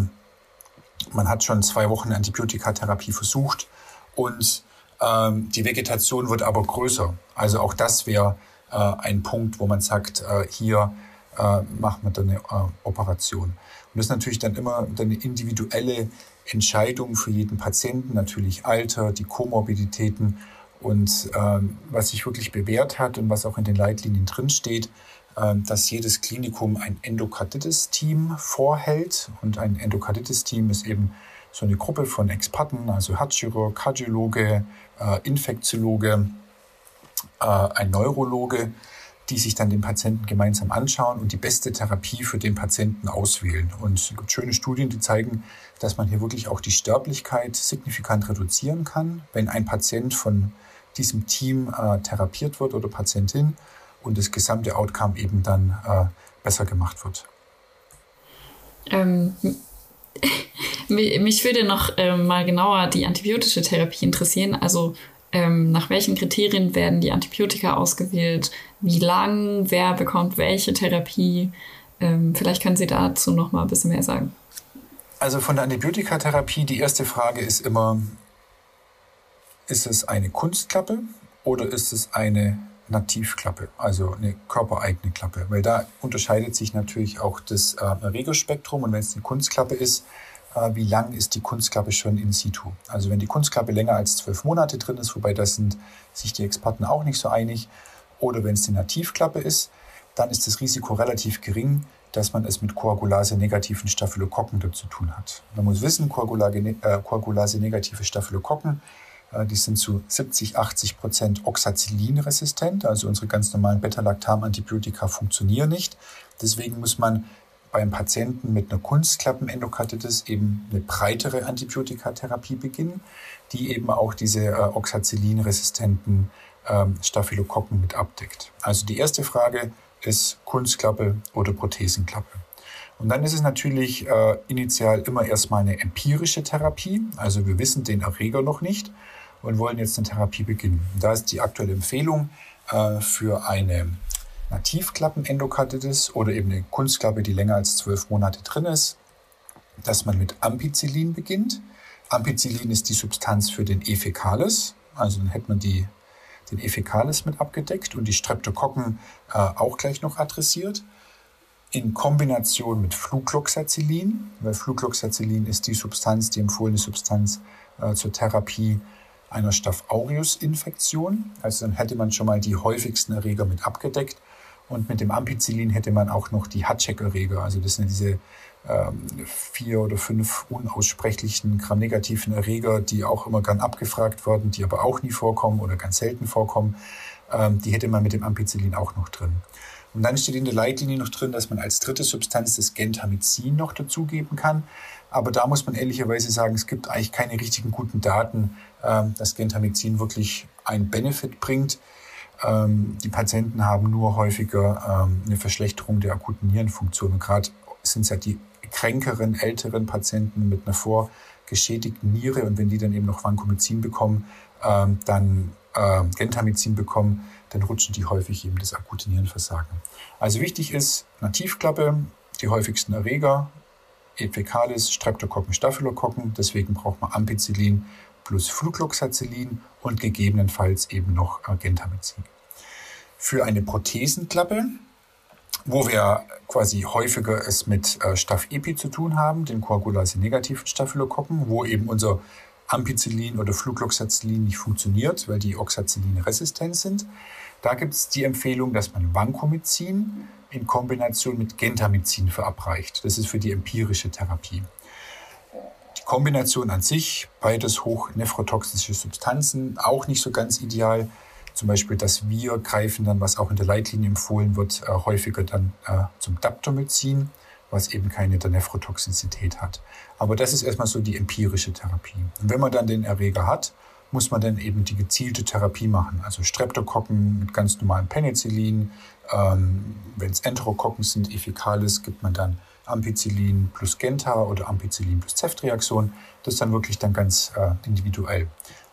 man hat schon zwei Wochen Antibiotikatherapie versucht und ähm, die Vegetation wird aber größer. Also auch das wäre äh, ein Punkt, wo man sagt, äh, hier äh, machen wir dann eine äh, Operation. Und das ist natürlich dann immer eine individuelle Entscheidung für jeden Patienten, natürlich Alter, die Komorbiditäten Und ähm, was sich wirklich bewährt hat und was auch in den Leitlinien drinsteht, dass jedes Klinikum ein Endokarditis-Team vorhält. Und ein Endokarditis-Team ist eben so eine Gruppe von Experten, also Herzchirurg, Kardiologe, äh, Infektiologe, äh, ein Neurologe, die sich dann den Patienten gemeinsam anschauen und die beste Therapie für den Patienten auswählen. Und es gibt schöne Studien, die zeigen, dass man hier wirklich auch die Sterblichkeit signifikant reduzieren kann, wenn ein Patient von diesem Team äh, therapiert wird oder Patientin und das gesamte Outcome eben dann äh, besser gemacht wird. Ähm, mich würde noch ähm, mal genauer die antibiotische Therapie interessieren. Also ähm, nach welchen Kriterien werden die Antibiotika ausgewählt? Wie lang? Wer bekommt welche Therapie? Ähm, vielleicht können Sie dazu noch mal ein bisschen mehr sagen. Also von der Antibiotikatherapie, die erste Frage ist immer, ist es eine Kunstklappe oder ist es eine Nativklappe, also eine körpereigene Klappe? Weil da unterscheidet sich natürlich auch das äh, Erregerspektrum und wenn es eine Kunstklappe ist, äh, wie lang ist die Kunstklappe schon in situ. Also wenn die Kunstklappe länger als zwölf Monate drin ist, wobei das sind sich die Experten auch nicht so einig, oder wenn es die Nativklappe ist, dann ist das Risiko relativ gering, dass man es mit Koagulase-negativen Staphylokokken zu tun hat. Man muss wissen, äh, Koagulase-negative Staphylokokken, äh, die sind zu 70, 80 Prozent Oxacillin-resistent, also unsere ganz normalen Beta-Lactam-Antibiotika funktionieren nicht. Deswegen muss man beim Patienten mit einer Kunstklappenendokarditis eben eine breitere Antibiotikatherapie beginnen, die eben auch diese äh, Oxacillin-resistenten ähm, Staphylokokken mit abdeckt. Also die erste Frage ist Kunstklappe oder Prothesenklappe. Und dann ist es natürlich äh, initial immer erstmal eine empirische Therapie. Also wir wissen den Erreger noch nicht und wollen jetzt eine Therapie beginnen. Da ist die aktuelle Empfehlung äh, für eine Nativklappenendokarditis oder eben eine Kunstklappe, die länger als zwölf Monate drin ist, dass man mit Ampicillin beginnt. Ampicillin ist die Substanz für den Efekalis, also dann hätte man die, den Efekalis mit abgedeckt und die Streptokokken äh, auch gleich noch adressiert. In Kombination mit Flucloxacillin, weil Flucloxacillin ist die Substanz, die empfohlene Substanz äh, zur Therapie einer Staph aureus Infektion. Also dann hätte man schon mal die häufigsten Erreger mit abgedeckt. Und mit dem Ampicillin hätte man auch noch die Hatschek-Erreger. Also das sind diese ähm, vier oder fünf unaussprechlichen gramnegativen Erreger, die auch immer gern abgefragt werden, die aber auch nie vorkommen oder ganz selten vorkommen. Ähm, die hätte man mit dem Ampicillin auch noch drin. Und dann steht in der Leitlinie noch drin, dass man als dritte Substanz das Gentamicin noch dazugeben kann. Aber da muss man ehrlicherweise sagen, es gibt eigentlich keine richtigen guten Daten, ähm, dass Gentamicin wirklich einen Benefit bringt. Ähm, die Patienten haben nur häufiger ähm, eine Verschlechterung der akuten Nierenfunktion. Und gerade sind es ja die kränkeren, älteren Patienten mit einer vorgeschädigten Niere. Und wenn die dann eben noch Vancomycin bekommen, ähm, dann äh, Gentamicin bekommen, dann rutschen die häufig eben das akute Nierenversagen. Also wichtig ist Nativklappe, die häufigsten Erreger, Ephecalis, Streptokokken, Staphylokokken. Deswegen braucht man Ampicillin plus Flucloxacillin und gegebenenfalls eben noch Gentamicin. Für eine Prothesenklappe, wo wir quasi häufiger es mit äh, Staph-Epi zu tun haben, den Coagulase-negativen Staphylokokken, wo eben unser Ampicillin oder Flucloxacillin nicht funktioniert, weil die Oxacilline resistent sind. Da gibt es die Empfehlung, dass man Vancomycin in Kombination mit Gentamicin verabreicht. Das ist für die empirische Therapie. Die Kombination an sich, beides hochnephrotoxische Substanzen, auch nicht so ganz ideal. Zum Beispiel das Wir greifen dann, was auch in der Leitlinie empfohlen wird, äh, häufiger dann äh, zum Daptomycin, was eben keine der Nephrotoxizität hat. Aber das ist erstmal so die empirische Therapie. Und wenn man dann den Erreger hat, muss man dann eben die gezielte Therapie machen. Also Streptokokken mit ganz normalem Penicillin. Ähm, Wenn es Enterokokken sind, Efficalis, gibt man dann Ampicillin plus Genta oder Ampicillin plus Ceftriaxon. Das ist dann wirklich dann ganz äh, individuell.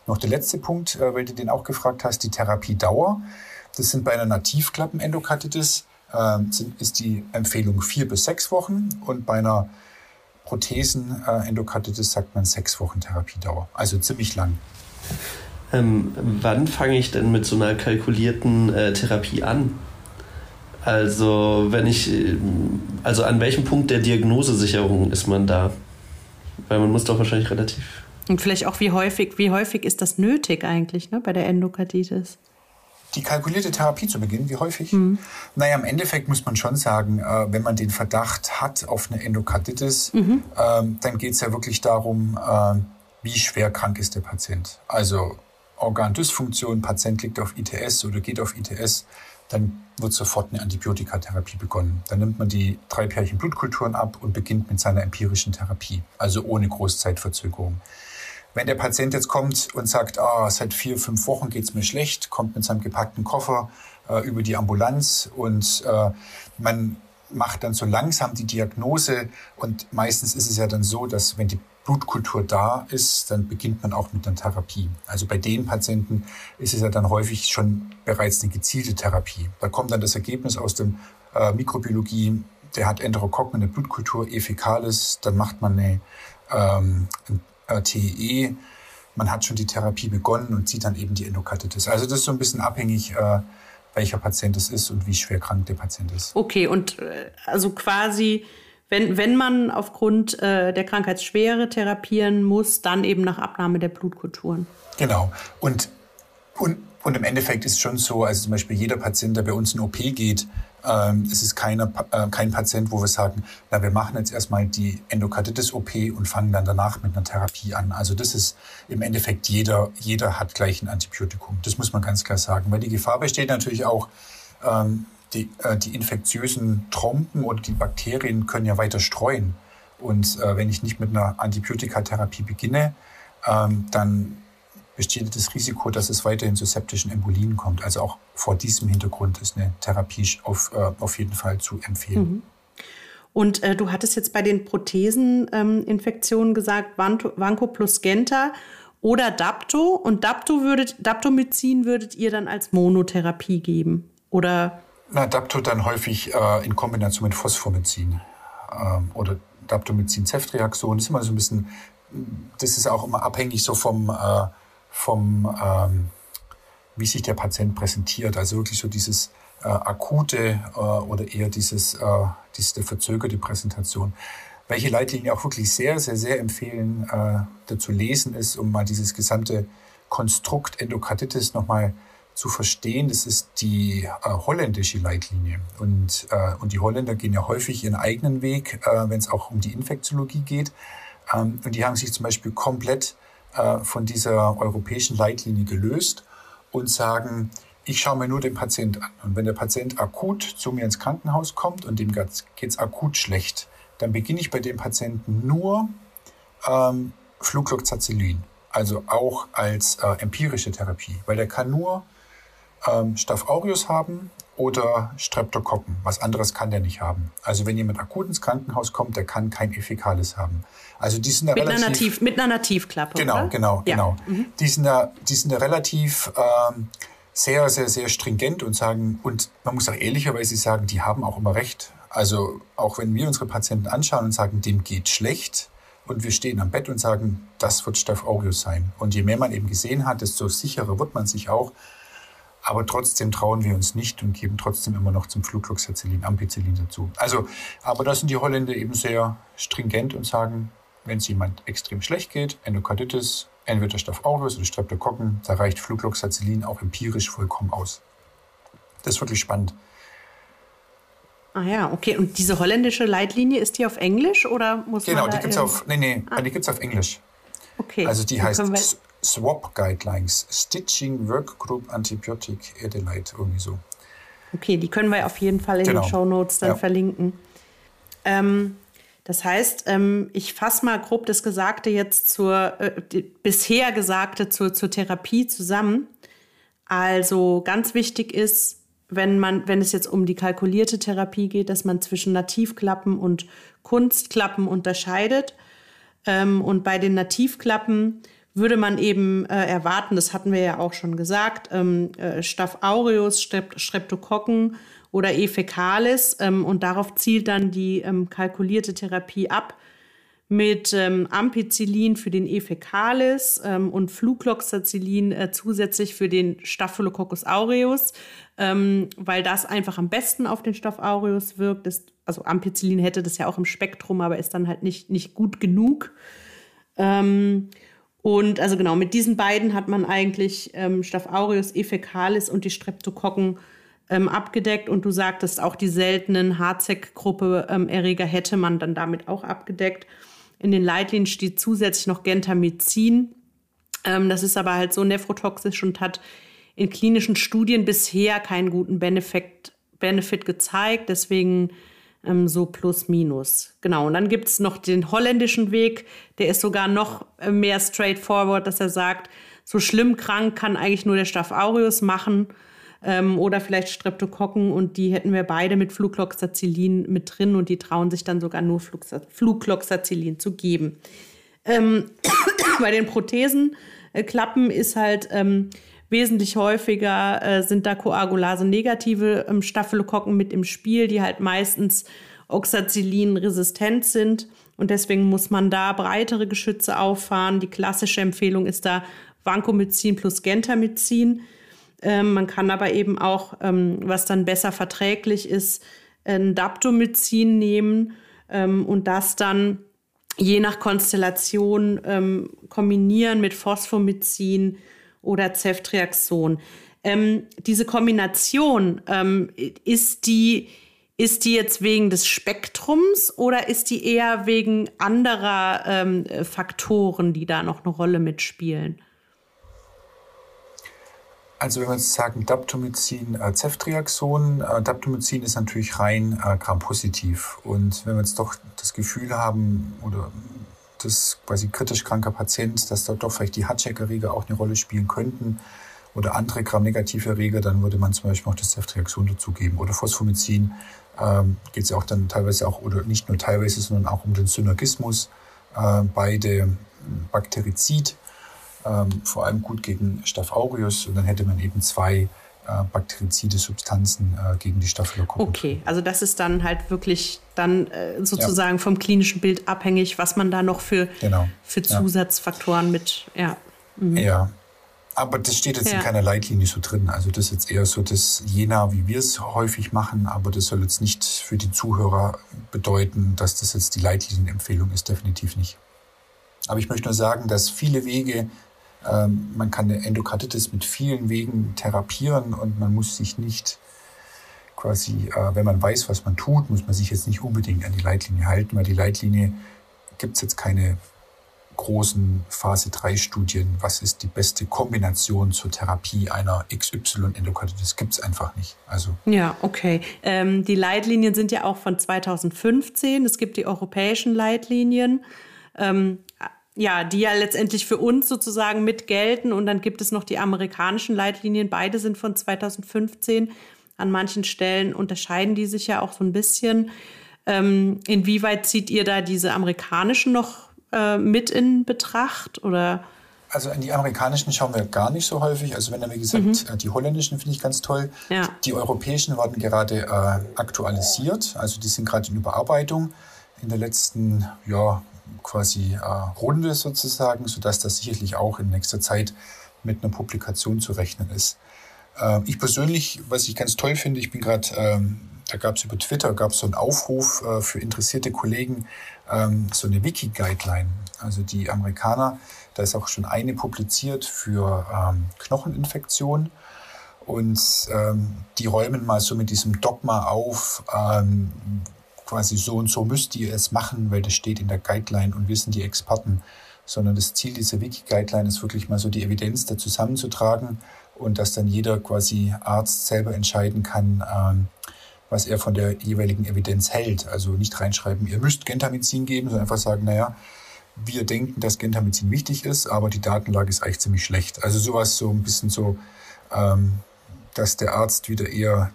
Noch der letzte Punkt, äh, weil du den auch gefragt hast, die Therapiedauer. Das sind bei einer Nativklappenendokarditis äh, sind, ist die Empfehlung vier bis sechs Wochen und bei einer Prothesenendokarditis sagt man sechs Wochen Therapiedauer. Also ziemlich lang. Ähm, wann fange ich denn mit so einer kalkulierten äh, Therapie an? Also, wenn ich, äh, also an welchem Punkt der Diagnosesicherung ist man da? Weil man muss doch wahrscheinlich relativ Und vielleicht auch, wie häufig, wie häufig ist das nötig eigentlich ne, bei der Endokarditis? Die kalkulierte Therapie zu beginnen, wie häufig? Mhm. Naja, im Endeffekt muss man schon sagen, äh, wenn man den Verdacht hat auf eine Endokarditis, mhm. ähm, dann geht es ja wirklich darum, äh, wie schwer krank ist der Patient. Also Organdysfunktion, Patient liegt auf ITS oder geht auf ITS, dann wird sofort eine Antibiotikatherapie begonnen. Dann nimmt man die drei Pärchen Blutkulturen ab und beginnt mit seiner empirischen Therapie, also ohne Großzeitverzögerung. Wenn der Patient jetzt kommt und sagt, ah, seit vier, fünf Wochen geht's mir schlecht, kommt mit seinem gepackten Koffer äh, über die Ambulanz und äh, man macht dann so langsam die Diagnose und meistens ist es ja dann so, dass wenn die Blutkultur da ist, dann beginnt man auch mit einer Therapie. Also bei den Patienten ist es ja dann häufig schon bereits eine gezielte Therapie. Da kommt dann das Ergebnis aus der äh, Mikrobiologie, der hat Enterokokken in der Blutkultur, E. fecalis, dann macht man eine, ähm, äh, TEE, man hat schon die Therapie begonnen und sieht dann eben die Endokarditis. Also das ist so ein bisschen abhängig, äh, welcher Patient es ist und wie schwer krank der Patient ist. Okay, und äh, also quasi, wenn, wenn man aufgrund äh, der Krankheitsschwere therapieren muss, dann eben nach Abnahme der Blutkulturen. Genau. Und, und, und im Endeffekt ist es schon so, also zum Beispiel jeder Patient, der bei uns in OP geht, ähm, es ist keine, äh, kein Patient, wo wir sagen, na, wir machen jetzt erstmal die Endokarditis-OP und fangen dann danach mit einer Therapie an. Also das ist im Endeffekt jeder, jeder hat gleich ein Antibiotikum. Das muss man ganz klar sagen, weil die Gefahr besteht natürlich auch, ähm, die, äh, die infektiösen Trompen oder die Bakterien können ja weiter streuen. Und äh, wenn ich nicht mit einer Antibiotikatherapie beginne, ähm, dann besteht das Risiko, dass es weiterhin zu septischen Embolien kommt. Also auch vor diesem Hintergrund ist eine Therapie auf, äh, auf jeden Fall zu empfehlen. Mhm. Und äh, du hattest jetzt bei den Protheseninfektionen ähm, gesagt, Vanco plus Genta oder Dapto. Und Dapto würdet, Daptomycin würdet ihr dann als Monotherapie geben? Oder? Na, Dapto dann häufig äh, in Kombination mit Phosphomycin ähm, oder Daptomycin-Ceftriaxon. Das ist immer so ein bisschen, das ist auch immer abhängig so vom, äh, vom, ähm, wie sich der Patient präsentiert. Also wirklich so dieses äh, akute äh, oder eher dieses, äh, diese verzögerte Präsentation. Welche Leitlinie auch wirklich sehr, sehr, sehr empfehlen, äh, dazu lesen ist, um mal dieses gesamte Konstrukt Endokarditis nochmal zu verstehen. Das ist die äh, holländische Leitlinie. Und, äh, und die Holländer gehen ja häufig ihren eigenen Weg, äh, wenn es auch um die Infektiologie geht. Ähm, und die haben sich zum Beispiel komplett äh, von dieser europäischen Leitlinie gelöst und sagen, ich schaue mir nur den Patient an. Und wenn der Patient akut zu mir ins Krankenhaus kommt und dem geht es akut schlecht, dann beginne ich bei dem Patienten nur ähm, Flucloxacillin, also auch als äh, empirische Therapie, weil der kann nur ähm, Staph aureus haben oder Streptokokken. Was anderes kann der nicht haben. Also wenn jemand akut ins Krankenhaus kommt, der kann kein Effikales haben. Also die sind da mit relativ... Einer Nativ, mit einer Nativklappe, Genau, oder? genau, ja. genau. Mhm. Die, sind da, die sind da relativ ähm, sehr, sehr, sehr stringent und sagen, und man muss auch ehrlicherweise sagen, die haben auch immer recht. Also auch wenn wir unsere Patienten anschauen und sagen, dem geht schlecht, und wir stehen am Bett und sagen, das wird Staph aureus sein. Und je mehr man eben gesehen hat, desto sicherer wird man sich auch, aber trotzdem trauen wir uns nicht und geben trotzdem immer noch zum Flucloxacillin, Ampicillin dazu. Also, aber da sind die Holländer eben sehr stringent und sagen, wenn es jemand extrem schlecht geht, Endokarditis, entweder Staph aureus oder Streptokokken, da reicht Flucloxacillin auch empirisch vollkommen aus. Das ist wirklich spannend. Ah ja, okay. Und diese holländische Leitlinie, ist die auf Englisch oder muss genau, man die gibt es auf, nee, nee, ah. die gibt's auf Englisch. Okay. Also die heißt SWAP Guidelines, Stitching Workgroup Antibiotic Adelaide, irgendwie so. Okay, die können wir auf jeden Fall in genau. den Show Notes dann ja. verlinken. Ähm, das heißt, ähm, ich fasse mal grob das Gesagte jetzt zur, äh, bisher Gesagte zur, zur Therapie zusammen. Also ganz wichtig ist, wenn man, wenn es jetzt um die kalkulierte Therapie geht, dass man zwischen Nativklappen und Kunstklappen unterscheidet. Ähm, und bei den Nativklappen würde man eben äh, erwarten, das hatten wir ja auch schon gesagt, ähm, äh, Staph aureus, Strep Streptokokken oder E. fecalis. Ähm, und darauf zielt dann die ähm, kalkulierte Therapie ab mit ähm, Ampicillin für den E. fecalis ähm, und Flucloxacillin äh, zusätzlich für den Staphylococcus aureus, ähm, weil das einfach am besten auf den Staph aureus wirkt. Das, also Ampicillin hätte das ja auch im Spektrum, aber ist dann halt nicht, nicht gut genug. Ähm, Und also genau, mit diesen beiden hat man eigentlich ähm, Staph aureus, E. fecalis und die Streptokokken ähm, abgedeckt. Und du sagtest, auch die seltenen HZEC-Gruppe ähm, hätte man dann damit auch abgedeckt. In den Leitlinien steht zusätzlich noch Gentamicin. Ähm, das ist aber halt so nephrotoxisch und hat in klinischen Studien bisher keinen guten Benefit, Benefit gezeigt. Deswegen ähm, so plus minus. Genau. Und dann gibt es noch den holländischen Weg. Der ist sogar noch äh, mehr straightforward, dass er sagt, so schlimm krank kann eigentlich nur der Staph aureus machen ähm, oder vielleicht Streptokokken und die hätten wir beide mit Flucloxacillin mit drin und die trauen sich dann sogar nur Flucloxacillin zu geben. Ähm, bei den Prothesenklappen ist halt ähm, wesentlich häufiger äh, sind da Koagulase-negative ähm, Staphylokokken mit im Spiel, die halt meistens Oxacillin-resistent sind. Und deswegen muss man da breitere Geschütze auffahren. Die klassische Empfehlung ist da Vancomycin plus Gentamicin. Ähm, man kann aber eben auch, ähm, was dann besser verträglich ist, ein Daptomycin nehmen ähm, und das dann je nach Konstellation ähm, kombinieren mit Phosphomycin oder Ceftriaxon. Ähm, diese Kombination, ähm, ist die ist die jetzt wegen des Spektrums oder ist die eher wegen anderer ähm, Faktoren, die da noch eine Rolle mitspielen? Also wenn wir jetzt sagen Daptomycin, äh, Ceftriaxon, äh, Daptomycin ist natürlich rein äh, Gram-positiv. Und wenn wir jetzt doch das Gefühl haben oder das quasi kritisch kranker Patient, dass da doch vielleicht die Hatcheck-Erreger auch eine Rolle spielen könnten oder andere Gram-negative Erreger, dann würde man zum Beispiel auch das Ceftriaxon dazugeben. Oder Phosphomycin ähm, geht es ja auch dann teilweise auch, oder nicht nur teilweise, sondern auch um den Synergismus. Äh, beide Bakterizid ähm, vor allem gut gegen Staph aureus und dann hätte man eben zwei bakterizide Substanzen äh, gegen die Staphylokokken. Okay, also das ist dann halt wirklich dann äh, sozusagen ja. vom klinischen Bild abhängig, was man da noch für, genau. für Zusatzfaktoren ja. mit, ja. Mhm. Ja, aber das steht jetzt ja. in keiner Leitlinie so drin. Also das ist jetzt eher so das Jena, wie wir es häufig machen, aber das soll jetzt nicht für die Zuhörer bedeuten, dass das jetzt die Leitlinienempfehlung ist, definitiv nicht. Aber ich möchte nur sagen, dass viele Wege ähm, man kann eine Endokarditis mit vielen Wegen therapieren und man muss sich nicht quasi, äh, wenn man weiß, was man tut, muss man sich jetzt nicht unbedingt an die Leitlinie halten, weil die Leitlinie gibt es jetzt keine großen Phase 3 Studien, was ist die beste Kombination zur Therapie einer XY-Endokarditis, gibt es einfach nicht. Also ja, okay. Ähm, die Leitlinien sind ja auch von 2015. Es gibt die europäischen Leitlinien. Ähm, ja, die ja letztendlich für uns sozusagen mit gelten. Und dann gibt es noch die amerikanischen Leitlinien. Beide sind von 2015. An manchen Stellen unterscheiden die sich ja auch so ein bisschen. Ähm, inwieweit zieht ihr da diese amerikanischen noch äh, mit in Betracht oder? Also an die amerikanischen schauen wir gar nicht so häufig. Also wenn dann, wie gesagt, mhm. Äh, die holländischen finde ich ganz toll. Ja. Die europäischen werden gerade äh, aktualisiert. Also die sind gerade in Überarbeitung. In der letzten ja, quasi äh, Runde sozusagen, sodass das sicherlich auch in nächster Zeit mit einer Publikation zu rechnen ist. Äh, ich persönlich, was ich ganz toll finde, ich bin gerade, ähm, da gab es über Twitter gab es so einen Aufruf äh, für interessierte Kollegen, ähm, so eine Wiki-Guideline. Also die Amerikaner, da ist auch schon eine publiziert für ähm, Knocheninfektionen. Und ähm, die räumen mal so mit diesem Dogma auf, ähm, quasi so und so müsst ihr es machen, weil das steht in der Guideline und wissen die Experten, sondern das Ziel dieser Wiki-Guideline ist wirklich mal so die Evidenz da zusammenzutragen und dass dann jeder quasi Arzt selber entscheiden kann, ähm, was er von der jeweiligen Evidenz hält. Also nicht reinschreiben, ihr müsst Gentamicin geben, sondern einfach sagen, naja, wir denken, dass Gentamicin wichtig ist, aber die Datenlage ist eigentlich ziemlich schlecht. Also sowas so ein bisschen so, ähm, dass der Arzt wieder eher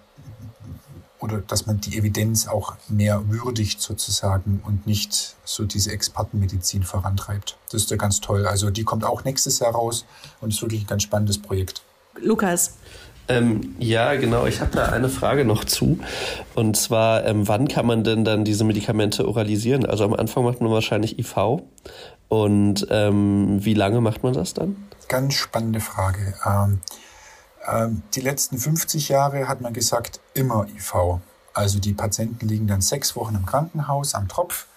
oder dass man die Evidenz auch mehr würdigt sozusagen und nicht so diese Expertenmedizin vorantreibt. Das ist ja ganz toll. Also die kommt auch nächstes Jahr raus und ist wirklich ein ganz spannendes Projekt. Lukas. Ähm, ja, genau. Ich habe da eine Frage noch zu. Und zwar, ähm, wann kann man denn dann diese Medikamente oralisieren? Also am Anfang macht man wahrscheinlich IV. Und ähm, wie lange macht man das dann? Ganz spannende Frage. Ähm, die letzten 50 Jahre hat man gesagt, immer IV. Also die Patienten liegen dann sechs Wochen im Krankenhaus am Tropf.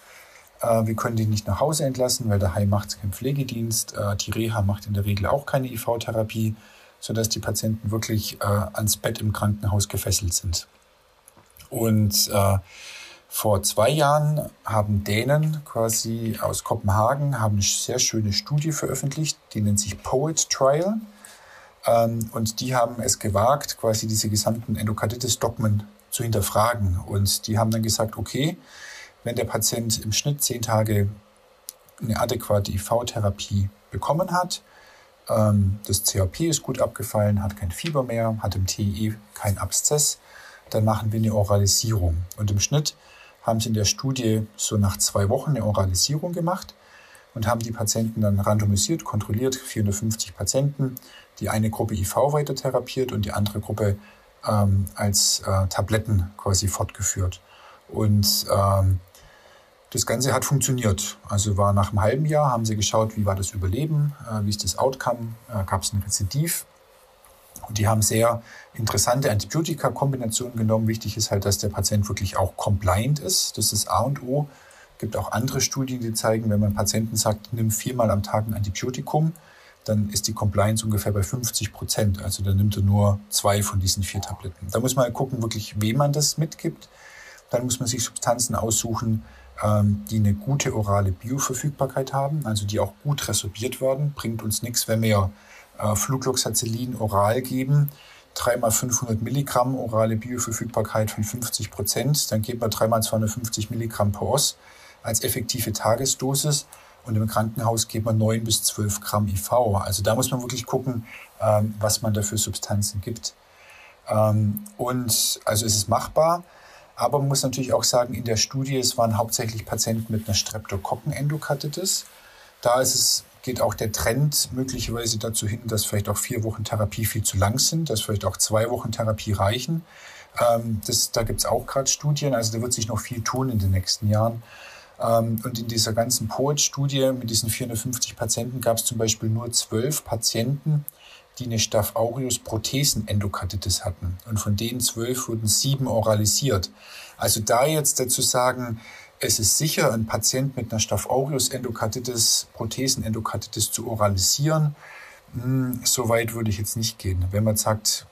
Äh, wir können die nicht nach Hause entlassen, weil daheim macht es keinen Pflegedienst. Äh, die Reha macht in der Regel auch keine IV-Therapie, sodass die Patienten wirklich äh, ans Bett im Krankenhaus gefesselt sind. Und vor zwei Jahren haben Dänen quasi aus Kopenhagen haben eine sehr schöne Studie veröffentlicht, die nennt sich Poet Trial. Ähm, und die haben es gewagt, quasi diese gesamten Endokarditis-Dogmen zu hinterfragen. Und die haben dann gesagt, okay, wenn der Patient im Schnitt zehn Tage eine adäquate IV-Therapie bekommen hat, ähm, das CRP ist gut abgefallen, hat kein Fieber mehr, hat im TI kein Abszess, dann machen wir eine Oralisierung. Und im Schnitt haben sie in der Studie so nach zwei Wochen eine Oralisierung gemacht und haben die Patienten dann randomisiert, kontrolliert, 450 Patienten, die eine Gruppe IV weiter therapiert und die andere Gruppe ähm, als äh, Tabletten quasi fortgeführt. Und ähm, das Ganze hat funktioniert. Also war nach einem halben Jahr, haben sie geschaut, wie war das Überleben, äh, wie ist das Outcome, äh, gab es ein Rezidiv. Und die haben sehr interessante Antibiotika-Kombinationen genommen. Wichtig ist halt, dass der Patient wirklich auch compliant ist. Das ist A und O. Es gibt auch andere Studien, die zeigen, wenn man Patienten sagt, nimm viermal am Tag ein Antibiotikum, dann ist die Compliance ungefähr bei 50 Prozent. Also dann nimmt er nur zwei von diesen vier Tabletten. Da muss man halt gucken, wirklich, wem man das mitgibt. Dann muss man sich Substanzen aussuchen, ähm, die eine gute orale Bioverfügbarkeit haben, also die auch gut resorbiert werden. Bringt uns nichts, wenn wir äh, Flugloxacillin oral geben, 3 mal 500 Milligramm orale Bioverfügbarkeit von 50 Prozent, dann geben wir 3 mal 250 Milligramm per Os als effektive Tagesdosis und im Krankenhaus geben wir 9 bis 12 Gramm IV. Also da muss man wirklich gucken, ähm, was man da für Substanzen gibt. Ähm, und also es ist machbar, aber man muss natürlich auch sagen, in der Studie, es waren hauptsächlich Patienten mit einer Streptokokkenendokarditis. Da ist es, geht auch der Trend möglicherweise dazu hin, dass vielleicht auch vier Wochen Therapie viel zu lang sind, dass vielleicht auch zwei Wochen Therapie reichen. Ähm, das, da gibt es auch gerade Studien, also da wird sich noch viel tun in den nächsten Jahren. Ähm, und in dieser ganzen POET-Studie mit diesen 450 Patienten gab es zum Beispiel nur zwölf Patienten, die eine Staph aureus Prothesen-Endokarditis hatten. Und von denen zwölf wurden sieben oralisiert. Also da jetzt dazu sagen, es ist sicher, einen Patient mit einer Staph aureus Endokarditis, Prothesen-Endokarditis zu oralisieren, hm, so weit würde ich jetzt nicht gehen. Wenn man sagt,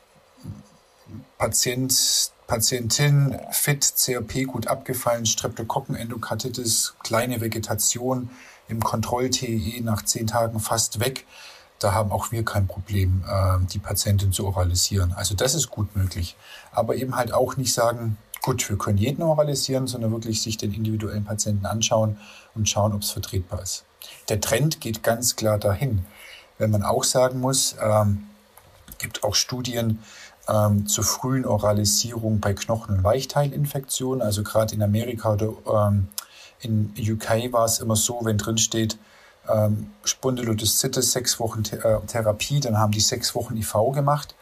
Patient, Patientin fit, CRP gut abgefallen, Streptokokken-Endokarditis, kleine Vegetation im Kontroll-TE nach zehn Tagen fast weg, da haben auch wir kein Problem, äh, die Patientin zu oralisieren. Also das ist gut möglich. Aber eben halt auch nicht sagen, gut, wir können jeden oralisieren, sondern wirklich sich den individuellen Patienten anschauen und schauen, ob es vertretbar ist. Der Trend geht ganz klar dahin. Wenn man auch sagen muss, ähm, gibt auch Studien ähm, zur frühen Oralisierung bei Knochen- und Weichteilinfektionen. Also gerade in Amerika oder ähm, in UK war es immer so, wenn drin steht, ähm, Spondylodiszitis, sechs Wochen Th äh, Therapie, dann haben die sechs Wochen IV gemacht.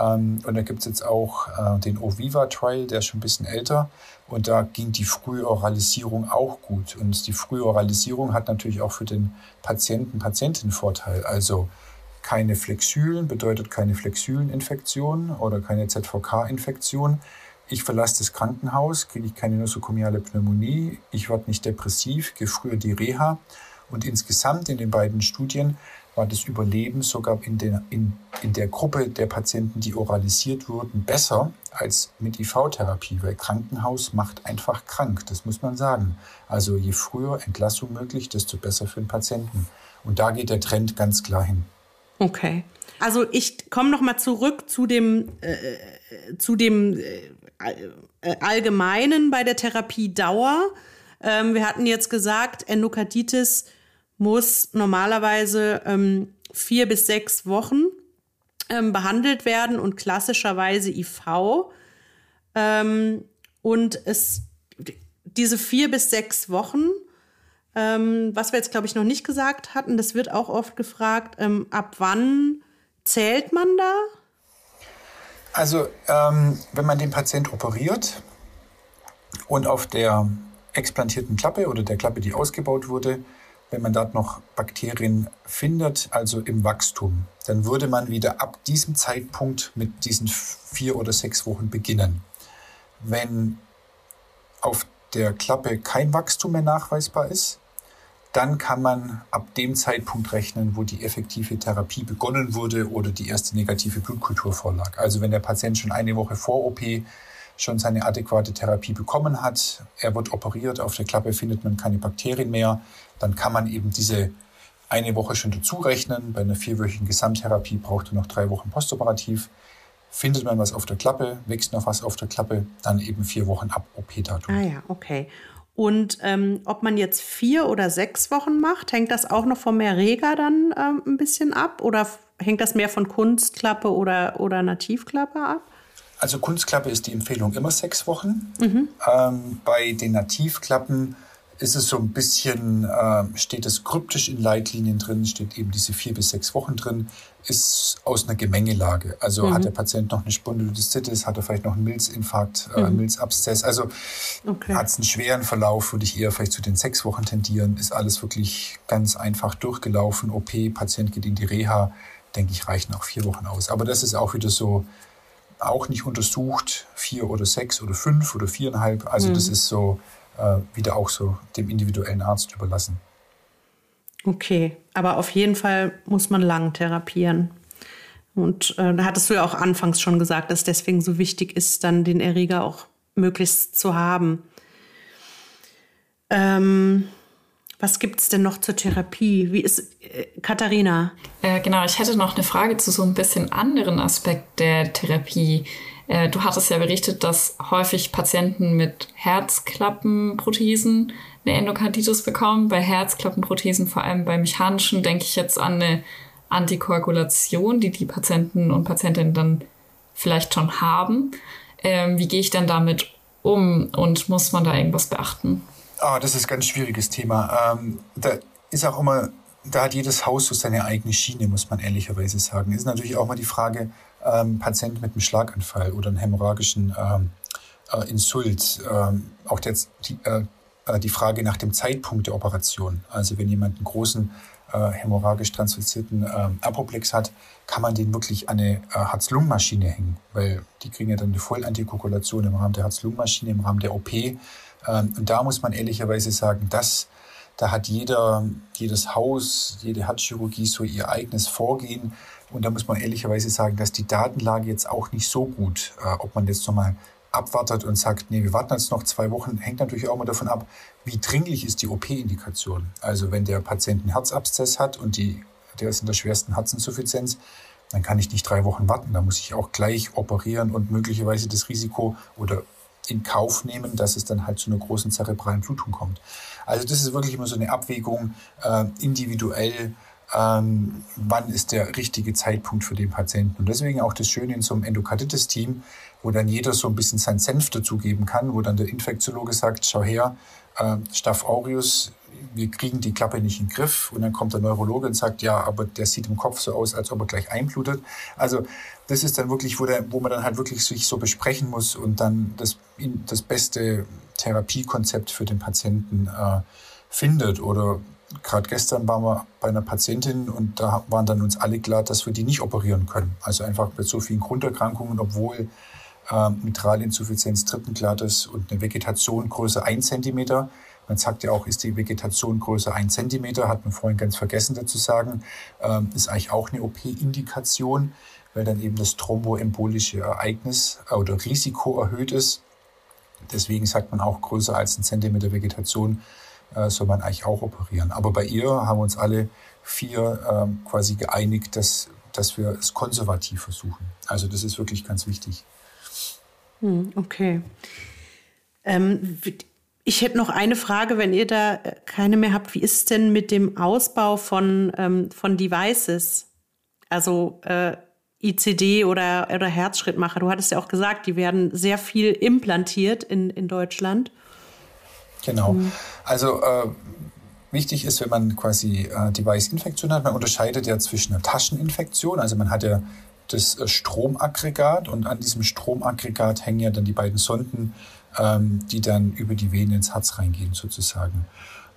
Ähm, und da gibt es jetzt auch äh, den Oviva-Trial, der ist schon ein bisschen älter. Und da ging die Frühoralisierung auch gut. Und die Frühoralisierung hat natürlich auch für den Patienten, Patientin Vorteil. Also keine Flexülen bedeutet keine Flexüleninfektion oder keine ZVK-Infektion. Ich verlasse das Krankenhaus, kriege ich keine nosokomiale Pneumonie, ich werde nicht depressiv, gehe früher die Reha und insgesamt in den beiden Studien war das Überleben sogar in der, in, in der Gruppe der Patienten, die oralisiert wurden, besser als mit IV-Therapie, weil Krankenhaus macht einfach krank, das muss man sagen. Also je früher Entlassung möglich, desto besser für den Patienten. Und da geht der Trend ganz klar hin. Okay. Also ich komme noch mal zurück zu dem, äh, zu dem äh, Allgemeinen bei der Therapiedauer. Ähm, wir hatten jetzt gesagt, Endokarditis muss normalerweise ähm, vier bis sechs Wochen ähm, behandelt werden und klassischerweise IV. Ähm, und es, diese vier bis sechs Wochen, ähm, was wir jetzt, glaube ich, noch nicht gesagt hatten, das wird auch oft gefragt, ähm, ab wann zählt man da? Also, ähm, wenn man den Patient operiert und auf der explantierten Klappe oder der Klappe, die ausgebaut wurde, wenn man dort noch Bakterien findet, also im Wachstum, dann würde man wieder ab diesem Zeitpunkt mit diesen vier oder sechs Wochen beginnen. Wenn auf der Klappe kein Wachstum mehr nachweisbar ist, dann kann man ab dem Zeitpunkt rechnen, wo die effektive Therapie begonnen wurde oder die erste negative Blutkultur vorlag. Also wenn der Patient schon eine Woche vor OP schon seine adäquate Therapie bekommen hat, er wird operiert, auf der Klappe findet man keine Bakterien mehr, dann kann man eben diese eine Woche schon dazu rechnen. Bei einer vierwöchigen Gesamttherapie braucht er noch drei Wochen postoperativ. Findet man was auf der Klappe, wächst noch was auf der Klappe, dann eben vier Wochen ab OP-Datum. Ah ja, okay. Und ähm, ob man jetzt vier oder sechs Wochen macht, hängt das auch noch vom Erreger dann ähm, ein bisschen ab? Oder hängt das mehr von Kunstklappe oder, oder Nativklappe ab? Also Kunstklappe ist die Empfehlung immer sechs Wochen. Mhm. Ähm, bei den Nativklappen ist es so ein bisschen, äh, steht es kryptisch in Leitlinien drin, steht eben diese vier bis sechs Wochen drin, ist aus einer Gemengelage. Also mhm. hat der Patient noch eine Spondylolisthetis, hat er vielleicht noch einen Milzinfarkt, äh, mhm. Milzabszess. Also okay. hat es einen schweren Verlauf, würde ich eher vielleicht zu den sechs Wochen tendieren. Ist alles wirklich ganz einfach durchgelaufen. OP, Patient geht in die Reha, denke ich, reichen auch vier Wochen aus. Aber das ist auch wieder so, auch nicht untersucht, vier oder sechs oder fünf oder viereinhalb. Also mhm. das ist so, äh, wieder auch so dem individuellen Arzt überlassen. Okay, aber auf jeden Fall muss man lang therapieren. Und äh, da hattest du ja auch anfangs schon gesagt, dass deswegen so wichtig ist, dann den Erreger auch möglichst zu haben. Ähm, was gibt es denn noch zur Therapie? Wie ist äh, Katharina? Äh, genau, ich hätte noch eine Frage zu so ein bisschen anderen Aspekt der Therapie. Äh, du hattest ja berichtet, dass häufig Patienten mit Herzklappenprothesen eine Endokarditis bekommen. Bei Herzklappenprothesen, vor allem bei mechanischen, denke ich jetzt an eine Antikoagulation, die die Patienten und Patientinnen dann vielleicht schon haben. Ähm, wie gehe ich denn damit um und muss man da irgendwas beachten? Ah, das ist ein ganz schwieriges Thema. Ähm, da ist auch immer, da hat jedes Haus so seine eigene Schiene, muss man ehrlicherweise sagen. Ist natürlich auch mal die Frage, ähm, Patient mit einem Schlaganfall oder einem hämorrhagischen ähm, äh, Insult. Ähm, auch jetzt die, äh, äh, die Frage nach dem Zeitpunkt der Operation. Also wenn jemand einen großen äh, hämorrhagisch transfixierten äh, Apoplex hat, kann man den wirklich an eine äh, Herz-Lungen-Maschine hängen, weil die kriegen ja dann eine Vollantikoagulation im Rahmen der Herz-Lungen-Maschine, im Rahmen der OP. Ähm, und da muss man ehrlicherweise sagen, dass da hat jeder, jedes Haus, jede Herzchirurgie so ihr eigenes Vorgehen. Und da muss man ehrlicherweise sagen, dass die Datenlage jetzt auch nicht so gut, äh, ob man jetzt nochmal abwartet und sagt, nee, wir warten jetzt noch zwei Wochen, hängt natürlich auch mal davon ab, wie dringlich ist die OP-Indikation. Also wenn der Patient einen Herzabszess hat und die, der ist in der schwersten Herzinsuffizienz, dann kann ich nicht drei Wochen warten. Da muss ich auch gleich operieren und möglicherweise das Risiko oder in Kauf nehmen, dass es dann halt zu einer großen zerebralen Blutung kommt. Also das ist wirklich immer so eine Abwägung äh, individuell ähm, wann ist der richtige Zeitpunkt für den Patienten. Und deswegen auch das Schöne in so einem Endokarditis-Team, wo dann jeder so ein bisschen seinen Senf dazugeben kann, wo dann der Infektiologe sagt, schau her, äh, Staph aureus, wir kriegen die Klappe nicht in den Griff. Und dann kommt der Neurologe und sagt, ja, aber der sieht im Kopf so aus, als ob er gleich einblutet. Also das ist dann wirklich, wo, der, wo man dann halt wirklich sich so besprechen muss und dann das, das beste Therapiekonzept für den Patienten äh, findet oder gerade gestern waren wir bei einer Patientin und da waren dann uns alle klar, dass wir die nicht operieren können. Also einfach mit so vielen Grunderkrankungen, obwohl äh, Mitralinsuffizienz dritten Grades und eine Vegetation größer 1 cm. Man sagt ja auch, ist die Vegetation größer 1 cm, hat man vorhin ganz vergessen dazu sagen, ähm, ist eigentlich auch eine OP-Indikation, weil dann eben das thromboembolische Ereignis äh, oder Risiko erhöht ist. Deswegen sagt man auch größer als ein Zentimeter Vegetation äh, soll man eigentlich auch operieren. Aber bei ihr haben uns alle vier ähm, quasi geeinigt, dass, dass wir es konservativ versuchen. Also das ist wirklich ganz wichtig. Hm, okay. Ähm, ich hätte noch eine Frage, wenn ihr da äh, keine mehr habt. Wie ist es denn mit dem Ausbau von, ähm, von Devices? Also äh, ICD oder, oder Herzschrittmacher. Du hattest ja auch gesagt, die werden sehr viel implantiert in, in Deutschland. Genau. Mhm. Also äh, wichtig ist, wenn man quasi äh, Device-Infektion hat, man unterscheidet ja zwischen einer Tascheninfektion, also man hat ja das äh, Stromaggregat und an diesem Stromaggregat hängen ja dann die beiden Sonden, ähm, die dann über die Venen ins Herz reingehen sozusagen.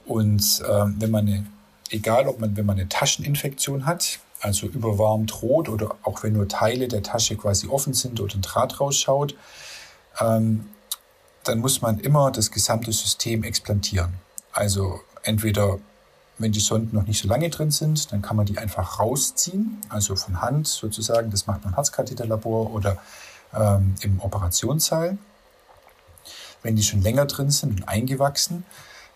Und ähm, wenn man eine, egal ob man, wenn man eine Tascheninfektion hat, also überwarmt rot oder auch wenn nur Teile der Tasche quasi offen sind oder ein Draht rausschaut, ähm, dann muss man immer das gesamte System explantieren. Also entweder, wenn die Sonden noch nicht so lange drin sind, dann kann man die einfach rausziehen, also von Hand sozusagen. Das macht man im Herzkatheterlabor oder ähm, im Operationssaal. Wenn die schon länger drin sind und eingewachsen,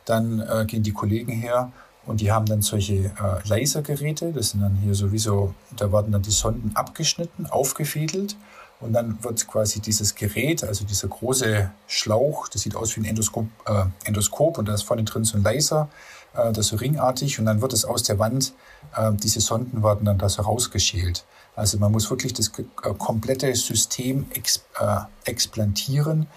dann äh, gehen die Kollegen her und die haben dann solche äh, Lasergeräte. Das sind dann hier sowieso, da werden dann die Sonden abgeschnitten, aufgefädelt und dann wird quasi dieses Gerät, also dieser große Schlauch, das sieht aus wie ein Endoskop, äh, Endoskop und da ist vorne drin so ein Laser, äh, das ist so ringartig und dann wird es aus der Wand, äh, diese Sonden werden dann da so rausgeschält. Also man muss wirklich das äh, komplette System äh, explantieren,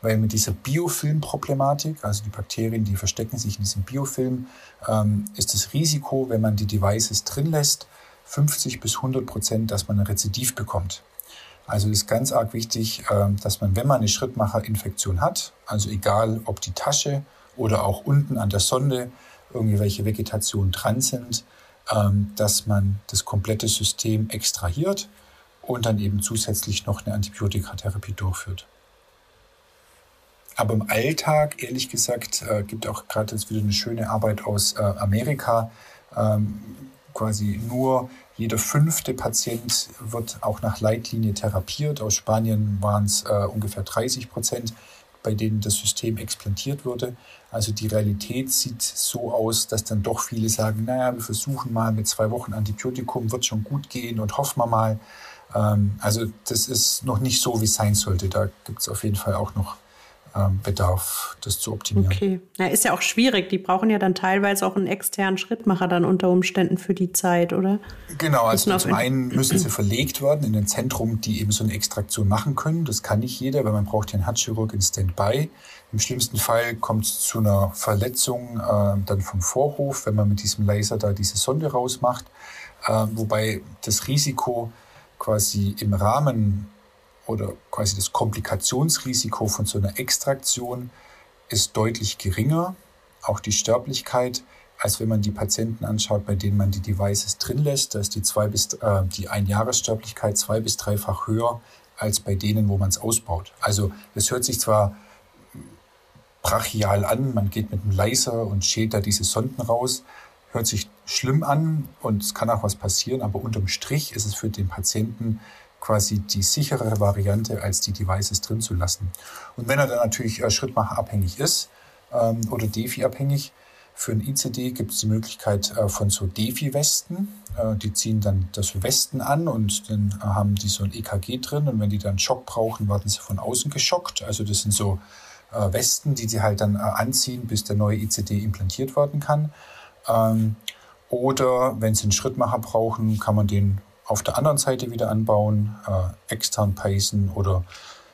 weil mit dieser Biofilmproblematik, also die Bakterien, die verstecken sich in diesem Biofilm, ähm, ist das Risiko, wenn man die Devices drin lässt, 50 bis 100 Prozent, dass man ein Rezidiv bekommt. Also ist ganz arg wichtig, ähm, dass man, wenn man eine Schrittmacherinfektion hat, also egal ob die Tasche oder auch unten an der Sonde irgendwelche Vegetationen dran sind, ähm, dass man das komplette System extrahiert und dann eben zusätzlich noch eine Antibiotikatherapie durchführt. Aber im Alltag, ehrlich gesagt, äh, gibt auch gerade jetzt wieder eine schöne Arbeit aus äh, Amerika, ähm, quasi nur jeder fünfte Patient wird auch nach Leitlinie therapiert. Aus Spanien waren es äh, ungefähr 30 Prozent, bei denen das System explantiert wurde. Also die Realität sieht so aus, dass dann doch viele sagen, naja, wir versuchen mal mit zwei Wochen Antibiotikum, wird schon gut gehen und hoffen wir mal. Ähm, also das ist noch nicht so, wie es sein sollte. Da gibt es auf jeden Fall auch noch Bedarf, das zu optimieren. Okay. Ja, ist ja auch schwierig. Die brauchen ja dann teilweise auch einen externen Schrittmacher dann unter Umständen für die Zeit, oder? Genau, also zum einen müssen sie verlegt werden in ein Zentrum, die eben so eine Extraktion machen können. Das kann nicht jeder, weil man braucht ja einen Herzchirurg in Standby. Im schlimmsten Fall kommt es zu einer Verletzung äh, dann vom Vorhof, wenn man mit diesem Laser da diese Sonde rausmacht. Äh, wobei das Risiko quasi im Rahmen oder quasi das Komplikationsrisiko von so einer Extraktion ist deutlich geringer, auch die Sterblichkeit, als wenn man die Patienten anschaut, bei denen man die Devices drin lässt. Da ist die, zwei bis, äh, die Einjahressterblichkeit zwei bis dreifach höher als bei denen, wo man es ausbaut. Also es hört sich zwar brachial an, man geht mit einem Laser und schält da diese Sonden raus, hört sich schlimm an und es kann auch was passieren, aber unterm Strich ist es für den Patienten quasi die sichere Variante, als die Devices drin zu lassen. Und wenn er dann natürlich äh, schrittmacherabhängig ist ähm, oder DeFi-abhängig, für ein ICD gibt es die Möglichkeit äh, von so DeFi-Westen. Äh, die ziehen dann das Westen an und dann äh, haben die so ein EKG drin und wenn die dann Schock brauchen, werden sie von außen geschockt. Also das sind so äh, Westen, die sie halt dann anziehen, bis der neue ICD implantiert werden kann. Ähm, oder wenn sie einen Schrittmacher brauchen, kann man den auf der anderen Seite wieder anbauen, äh, extern pacen oder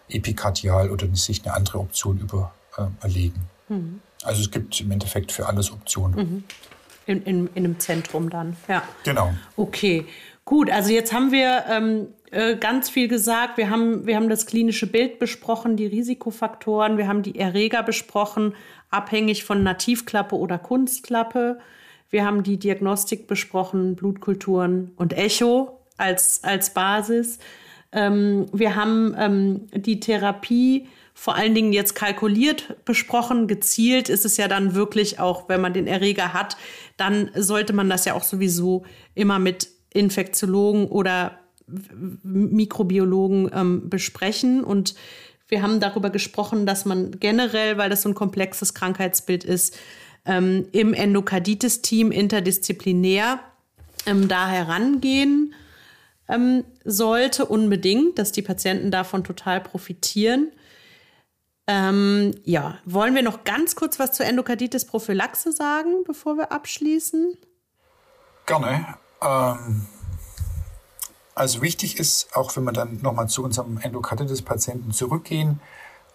epikardial oder sich eine andere Option überlegen. Äh, mhm. Also es gibt im Endeffekt für alles Optionen. Mhm. In, in, in einem Zentrum dann, ja. Genau. Okay, gut. Also jetzt haben wir ähm, äh, ganz viel gesagt. Wir haben, wir haben das klinische Bild besprochen, die Risikofaktoren, wir haben die Erreger besprochen, abhängig von Nativklappe oder Kunstklappe. Wir haben die Diagnostik besprochen, Blutkulturen und Echo als, als Basis. Ähm, wir haben ähm, die Therapie vor allen Dingen jetzt kalkuliert besprochen. Gezielt ist es ja dann wirklich auch, wenn man den Erreger hat, dann sollte man das ja auch sowieso immer mit Infektiologen oder Mikrobiologen ähm, besprechen. Und wir haben darüber gesprochen, dass man generell, weil das so ein komplexes Krankheitsbild ist, ähm, im Endokarditis-Team interdisziplinär ähm, da herangehen ähm, sollte, unbedingt, dass die Patienten davon total profitieren. Ähm, ja, wollen wir noch ganz kurz was zur Endokarditis-Prophylaxe sagen, bevor wir abschließen? Gerne. Ähm, also wichtig ist, auch wenn wir dann nochmal zu unserem Endokarditis-Patienten zurückgehen,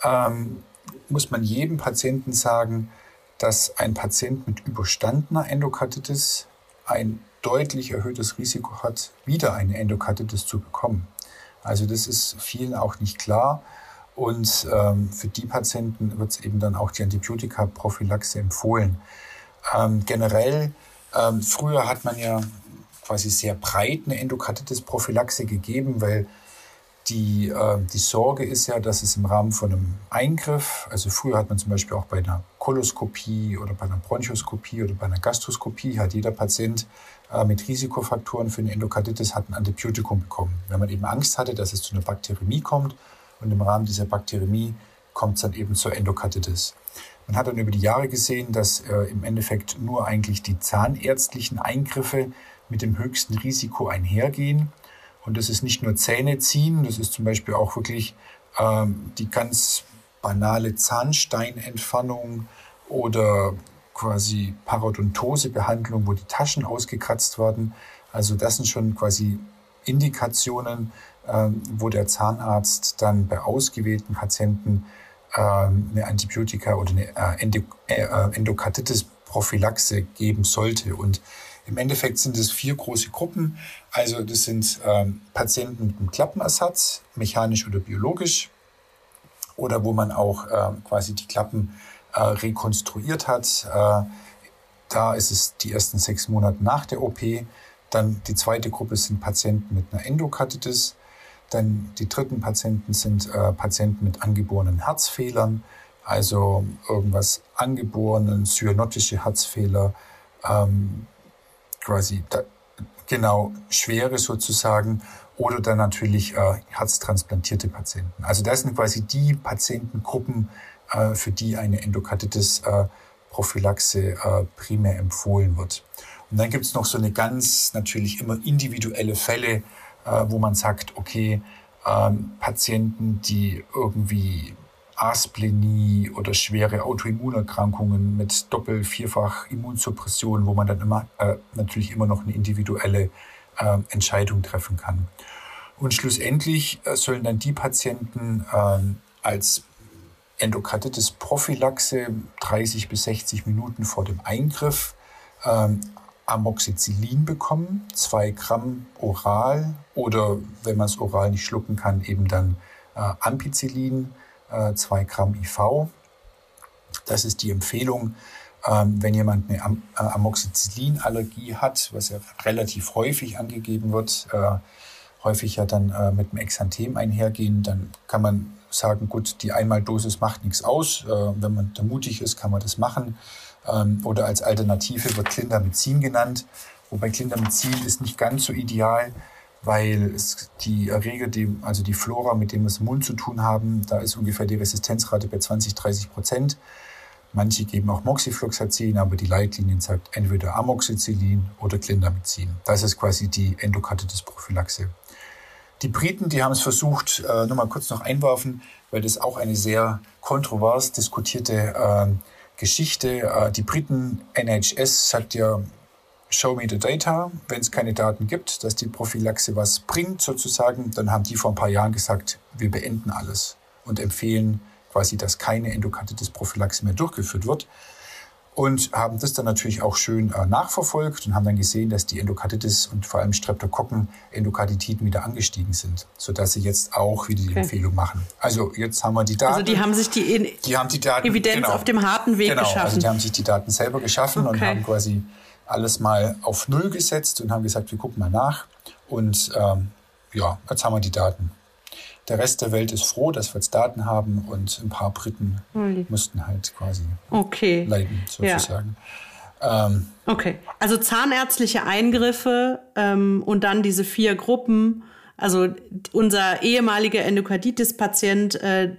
ähm, muss man jedem Patienten sagen, dass ein Patient mit überstandener Endokarditis ein deutlich erhöhtes Risiko hat, wieder eine Endokarditis zu bekommen. Also das ist vielen auch nicht klar. Und ähm, für die Patienten wird es eben dann auch die Antibiotika-Prophylaxe empfohlen. Ähm, generell, ähm, früher hat man ja quasi sehr breit eine Endokarditis-Prophylaxe gegeben, weil Die, äh, die Sorge ist ja, dass es im Rahmen von einem Eingriff, also früher hat man zum Beispiel auch bei einer Koloskopie oder bei einer Bronchoskopie oder bei einer Gastroskopie, hat jeder Patient mit Risikofaktoren für eine Endokarditis hat ein Antibiotikum bekommen. Wenn man eben Angst hatte, dass es zu einer Bakteriämie kommt und im Rahmen dieser Bakteriämie kommt es dann eben zur Endokarditis. Man hat dann über die Jahre gesehen, dass äh, im Endeffekt nur eigentlich die zahnärztlichen Eingriffe mit dem höchsten Risiko einhergehen. Und das ist nicht nur Zähne ziehen, das ist zum Beispiel auch wirklich ähm, die ganz banale Zahnsteinentfernung oder quasi Parodontosebehandlung, wo die Taschen ausgekratzt werden. Also das sind schon quasi Indikationen, ähm, wo der Zahnarzt dann bei ausgewählten Patienten ähm, eine Antibiotika oder eine äh, äh, Endokarditis-Prophylaxe geben sollte. Und im Endeffekt sind es vier große Gruppen. Also das sind ähm, Patienten mit einem Klappenersatz, mechanisch oder biologisch, oder wo man auch äh, quasi die Klappen äh, rekonstruiert hat. Äh, da ist es die ersten sechs Monate nach der OP. Dann die zweite Gruppe sind Patienten mit einer Endokarditis. Dann die dritten Patienten sind äh, Patienten mit angeborenen Herzfehlern, also irgendwas angeborenen, cyanotische Herzfehler, ähm, quasi da, genau schwere sozusagen oder dann natürlich äh, herztransplantierte Patienten. Also das sind quasi die Patientengruppen, äh, für die eine Endokarditis-Prophylaxe äh, äh, primär empfohlen wird. Und dann gibt es noch so eine ganz natürlich immer individuelle Fälle, wo man sagt, okay, ähm, Patienten, die irgendwie Asplenie oder schwere Autoimmunerkrankungen mit Doppel-, Vierfach Immunsuppression, wo man dann immer, natürlich immer noch eine individuelle äh, Entscheidung treffen kann. Und schlussendlich sollen dann die Patienten äh, als Endokarditis-Prophylaxe 30 bis 60 Minuten vor dem Eingriff ähm, Amoxicillin bekommen, zwei Gramm oral oder wenn man es oral nicht schlucken kann, eben dann äh, Ampicillin, äh, zwei Gramm IV. Das ist die Empfehlung, ähm, wenn jemand eine Am äh, Amoxicillin-Allergie hat, was ja relativ häufig angegeben wird, äh, häufig ja dann äh, mit einem Exanthem einhergehen, dann kann man sagen, gut, die Einmaldosis macht nichts aus. Äh, wenn man da mutig ist, kann man das machen. Ähm, oder als Alternative wird Clindamycin genannt. Wobei Clindamycin ist nicht ganz so ideal, weil die Erreger, die, also die Flora, mit denen wir es im Mund zu tun haben, da ist ungefähr die Resistenzrate bei 20, 30 Prozent. Manche geben auch Moxifloxacin, aber die Leitlinien sagt entweder Amoxicillin oder Clindamycin. Das ist quasi die Endokarditis-Prophylaxe. Die Briten, die haben es versucht, äh, nur mal kurz noch einwerfen, weil das auch eine sehr kontrovers diskutierte äh, Geschichte. Äh, die Briten, NHS, sagt ja, show me the data. Wenn es keine Daten gibt, dass die Prophylaxe was bringt sozusagen, dann haben die vor ein paar Jahren gesagt, wir beenden alles und empfehlen quasi, dass keine Endokarditis-Prophylaxe mehr durchgeführt wird und haben das dann natürlich auch schön äh, nachverfolgt und haben dann gesehen, dass die Endokarditis und vor allem Streptokokken Endokarditiden wieder angestiegen sind, sodass sie jetzt auch wieder die okay. Empfehlung machen. Also jetzt haben wir die Daten. Also die haben sich die, in die, haben die Daten, Evidenz genau, auf dem harten Weg genau, geschaffen. Also die haben sich die Daten selber geschaffen okay. und haben quasi alles mal auf Null gesetzt und haben gesagt, wir gucken mal nach. Und ähm, ja, jetzt haben wir die Daten. Der Rest der Welt ist froh, dass wir jetzt Daten haben und ein paar Briten mhm. mussten halt quasi okay. leiden, sozusagen. Ja. Ähm, okay, also zahnärztliche Eingriffe ähm, und dann diese vier Gruppen. Also unser ehemaliger Endokarditis-Patient, äh,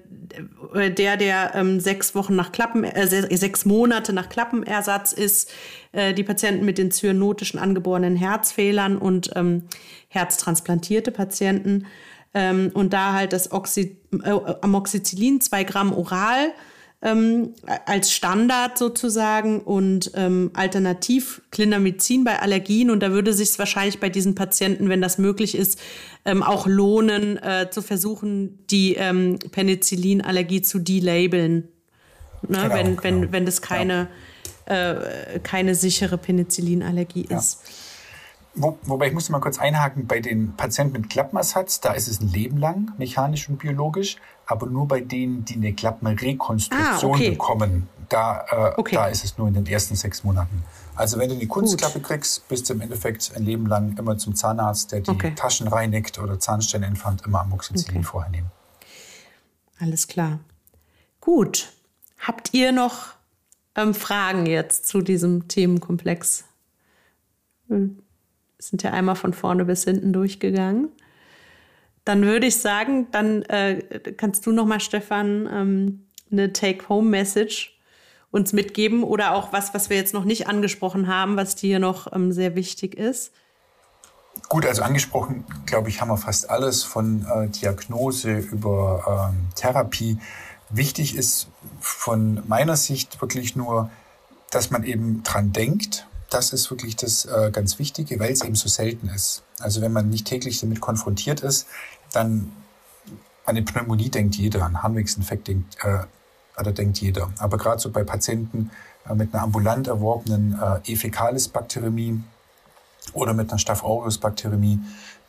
der, der ähm, sechs Wochen nach Klappen, äh, sechs Monate nach Klappenersatz ist, äh, die Patienten mit den zyanotischen angeborenen Herzfehlern und ähm, herztransplantierte Patienten ähm, und da halt das Oxy, äh, Amoxicillin, zwei Gramm oral ähm, als Standard sozusagen und ähm, alternativ Clindamycin bei Allergien. Und da würde sich wahrscheinlich bei diesen Patienten, wenn das möglich ist, ähm, auch lohnen, äh, zu versuchen, die ähm, Penicillin-Allergie zu delabeln. Ne? Genau, wenn, genau. wenn, wenn das keine, ja. äh, keine sichere Penicillinallergie ist. Wo, wobei ich muss mal kurz einhaken, bei den Patienten mit Klappmasatz, da ist es ein Leben lang, mechanisch und biologisch, aber nur bei denen, die eine Klappenrekonstruktion ah, okay. bekommen, da, äh, okay. da ist es nur in den ersten sechs Monaten. Also wenn du eine Kunstklappe Gut. kriegst, bist du im Endeffekt ein Leben lang immer zum Zahnarzt, der die okay. Taschen reinigt oder Zahnsteine entfernt, immer Amoxicillin vorher nehmen. Alles klar. Gut. Habt ihr noch ähm, Fragen jetzt zu diesem Themenkomplex? Hm sind ja einmal von vorne bis hinten durchgegangen. Dann würde ich sagen, dann äh, kannst du noch mal, Stefan, ähm, eine Take-Home-Message uns mitgeben oder auch was, was wir jetzt noch nicht angesprochen haben, was dir noch ähm, sehr wichtig ist. Gut, also angesprochen, glaube ich, haben wir fast alles von äh, Diagnose über ähm, Therapie. Wichtig ist von meiner Sicht wirklich nur, dass man eben dran denkt, das ist wirklich das äh, ganz Wichtige, weil es eben so selten ist. Also wenn man nicht täglich damit konfrontiert ist, dann an eine Pneumonie denkt jeder, an Harnwegsinfekt denkt, äh, oder denkt jeder. Aber gerade so bei Patienten äh, mit einer ambulant erworbenen äh, E. Bakteriämie oder mit einer Staph aureus Bakteriämie,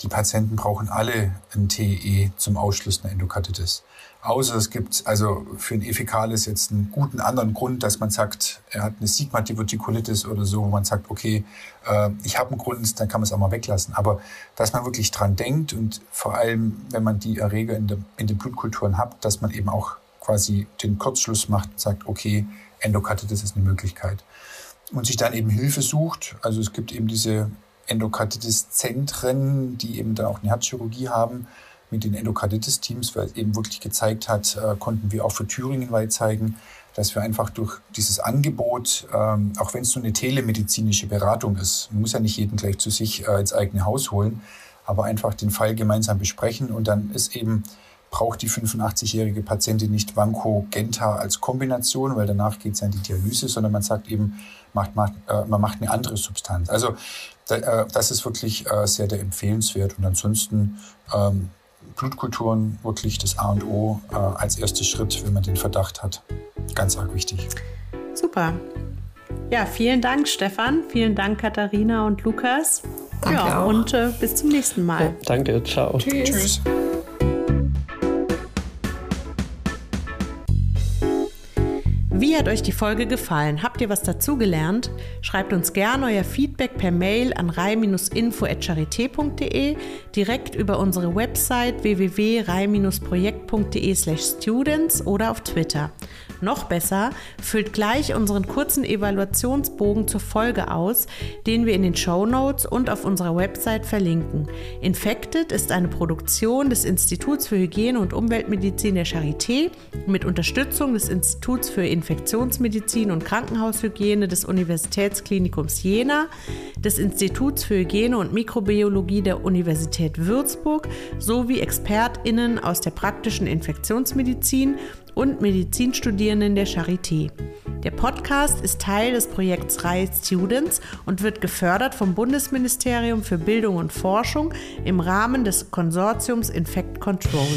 die Patienten brauchen alle ein TE zum Ausschluss einer Endokarditis. Außer es gibt also für ein Efikalis jetzt einen guten anderen Grund, dass man sagt, er hat eine Sigma-Divertikulitis oder so, wo man sagt, okay, äh, ich habe einen Grund, dann kann man es auch mal weglassen. Aber dass man wirklich dran denkt und vor allem, wenn man die Erreger in, de, in den Blutkulturen hat, dass man eben auch quasi den Kurzschluss macht und sagt, okay, Endokarditis ist eine Möglichkeit. Und sich dann eben Hilfe sucht. Also es gibt eben diese Endokarditis-Zentren, die eben dann auch eine Herzchirurgie haben mit den Endokarditis-Teams, weil es eben wirklich gezeigt hat, äh, konnten wir auch für Thüringen weit zeigen, dass wir einfach durch dieses Angebot, ähm, auch wenn es nur eine telemedizinische Beratung ist, man muss ja nicht jeden gleich zu sich äh, ins eigene Haus holen, aber einfach den Fall gemeinsam besprechen und dann ist eben braucht die 85-jährige Patientin nicht Vanco-Genta als Kombination, weil danach geht es ja in die Dialyse, sondern man sagt eben, macht, macht, äh, man macht eine andere Substanz. Also da, äh, das ist wirklich äh, sehr der empfehlenswert. Und ansonsten ähm, Blutkulturen wirklich das A und O äh, als erster Schritt, wenn man den Verdacht hat. Ganz arg wichtig. Super. Ja, vielen Dank, Stefan. Vielen Dank, Katharina und Lukas. Danke ja, auch. und äh, bis zum nächsten Mal. Ja, danke, ciao. Tschüss. Tschüss. Wie hat euch die Folge gefallen? Habt ihr was dazugelernt? Schreibt uns gerne euer Feedback per Mail an rei-info.charité.de, direkt über unsere Website www.rei-projekt.de/students oder auf Twitter. Noch besser, füllt gleich unseren kurzen Evaluationsbogen zur Folge aus, den wir in den Show Notes und auf unserer Website verlinken. Infected ist eine Produktion des Instituts für Hygiene und Umweltmedizin der Charité mit Unterstützung des Instituts für Infektionsmedizin und Krankenhaushygiene des Universitätsklinikums Jena, des Instituts für Hygiene und Mikrobiologie der Universität Würzburg sowie ExpertInnen aus der praktischen Infektionsmedizin und Medizinstudierenden der Charité. Der Podcast ist Teil des Projekts Reihe Students und wird gefördert vom Bundesministerium für Bildung und Forschung im Rahmen des Konsortiums Infect Control.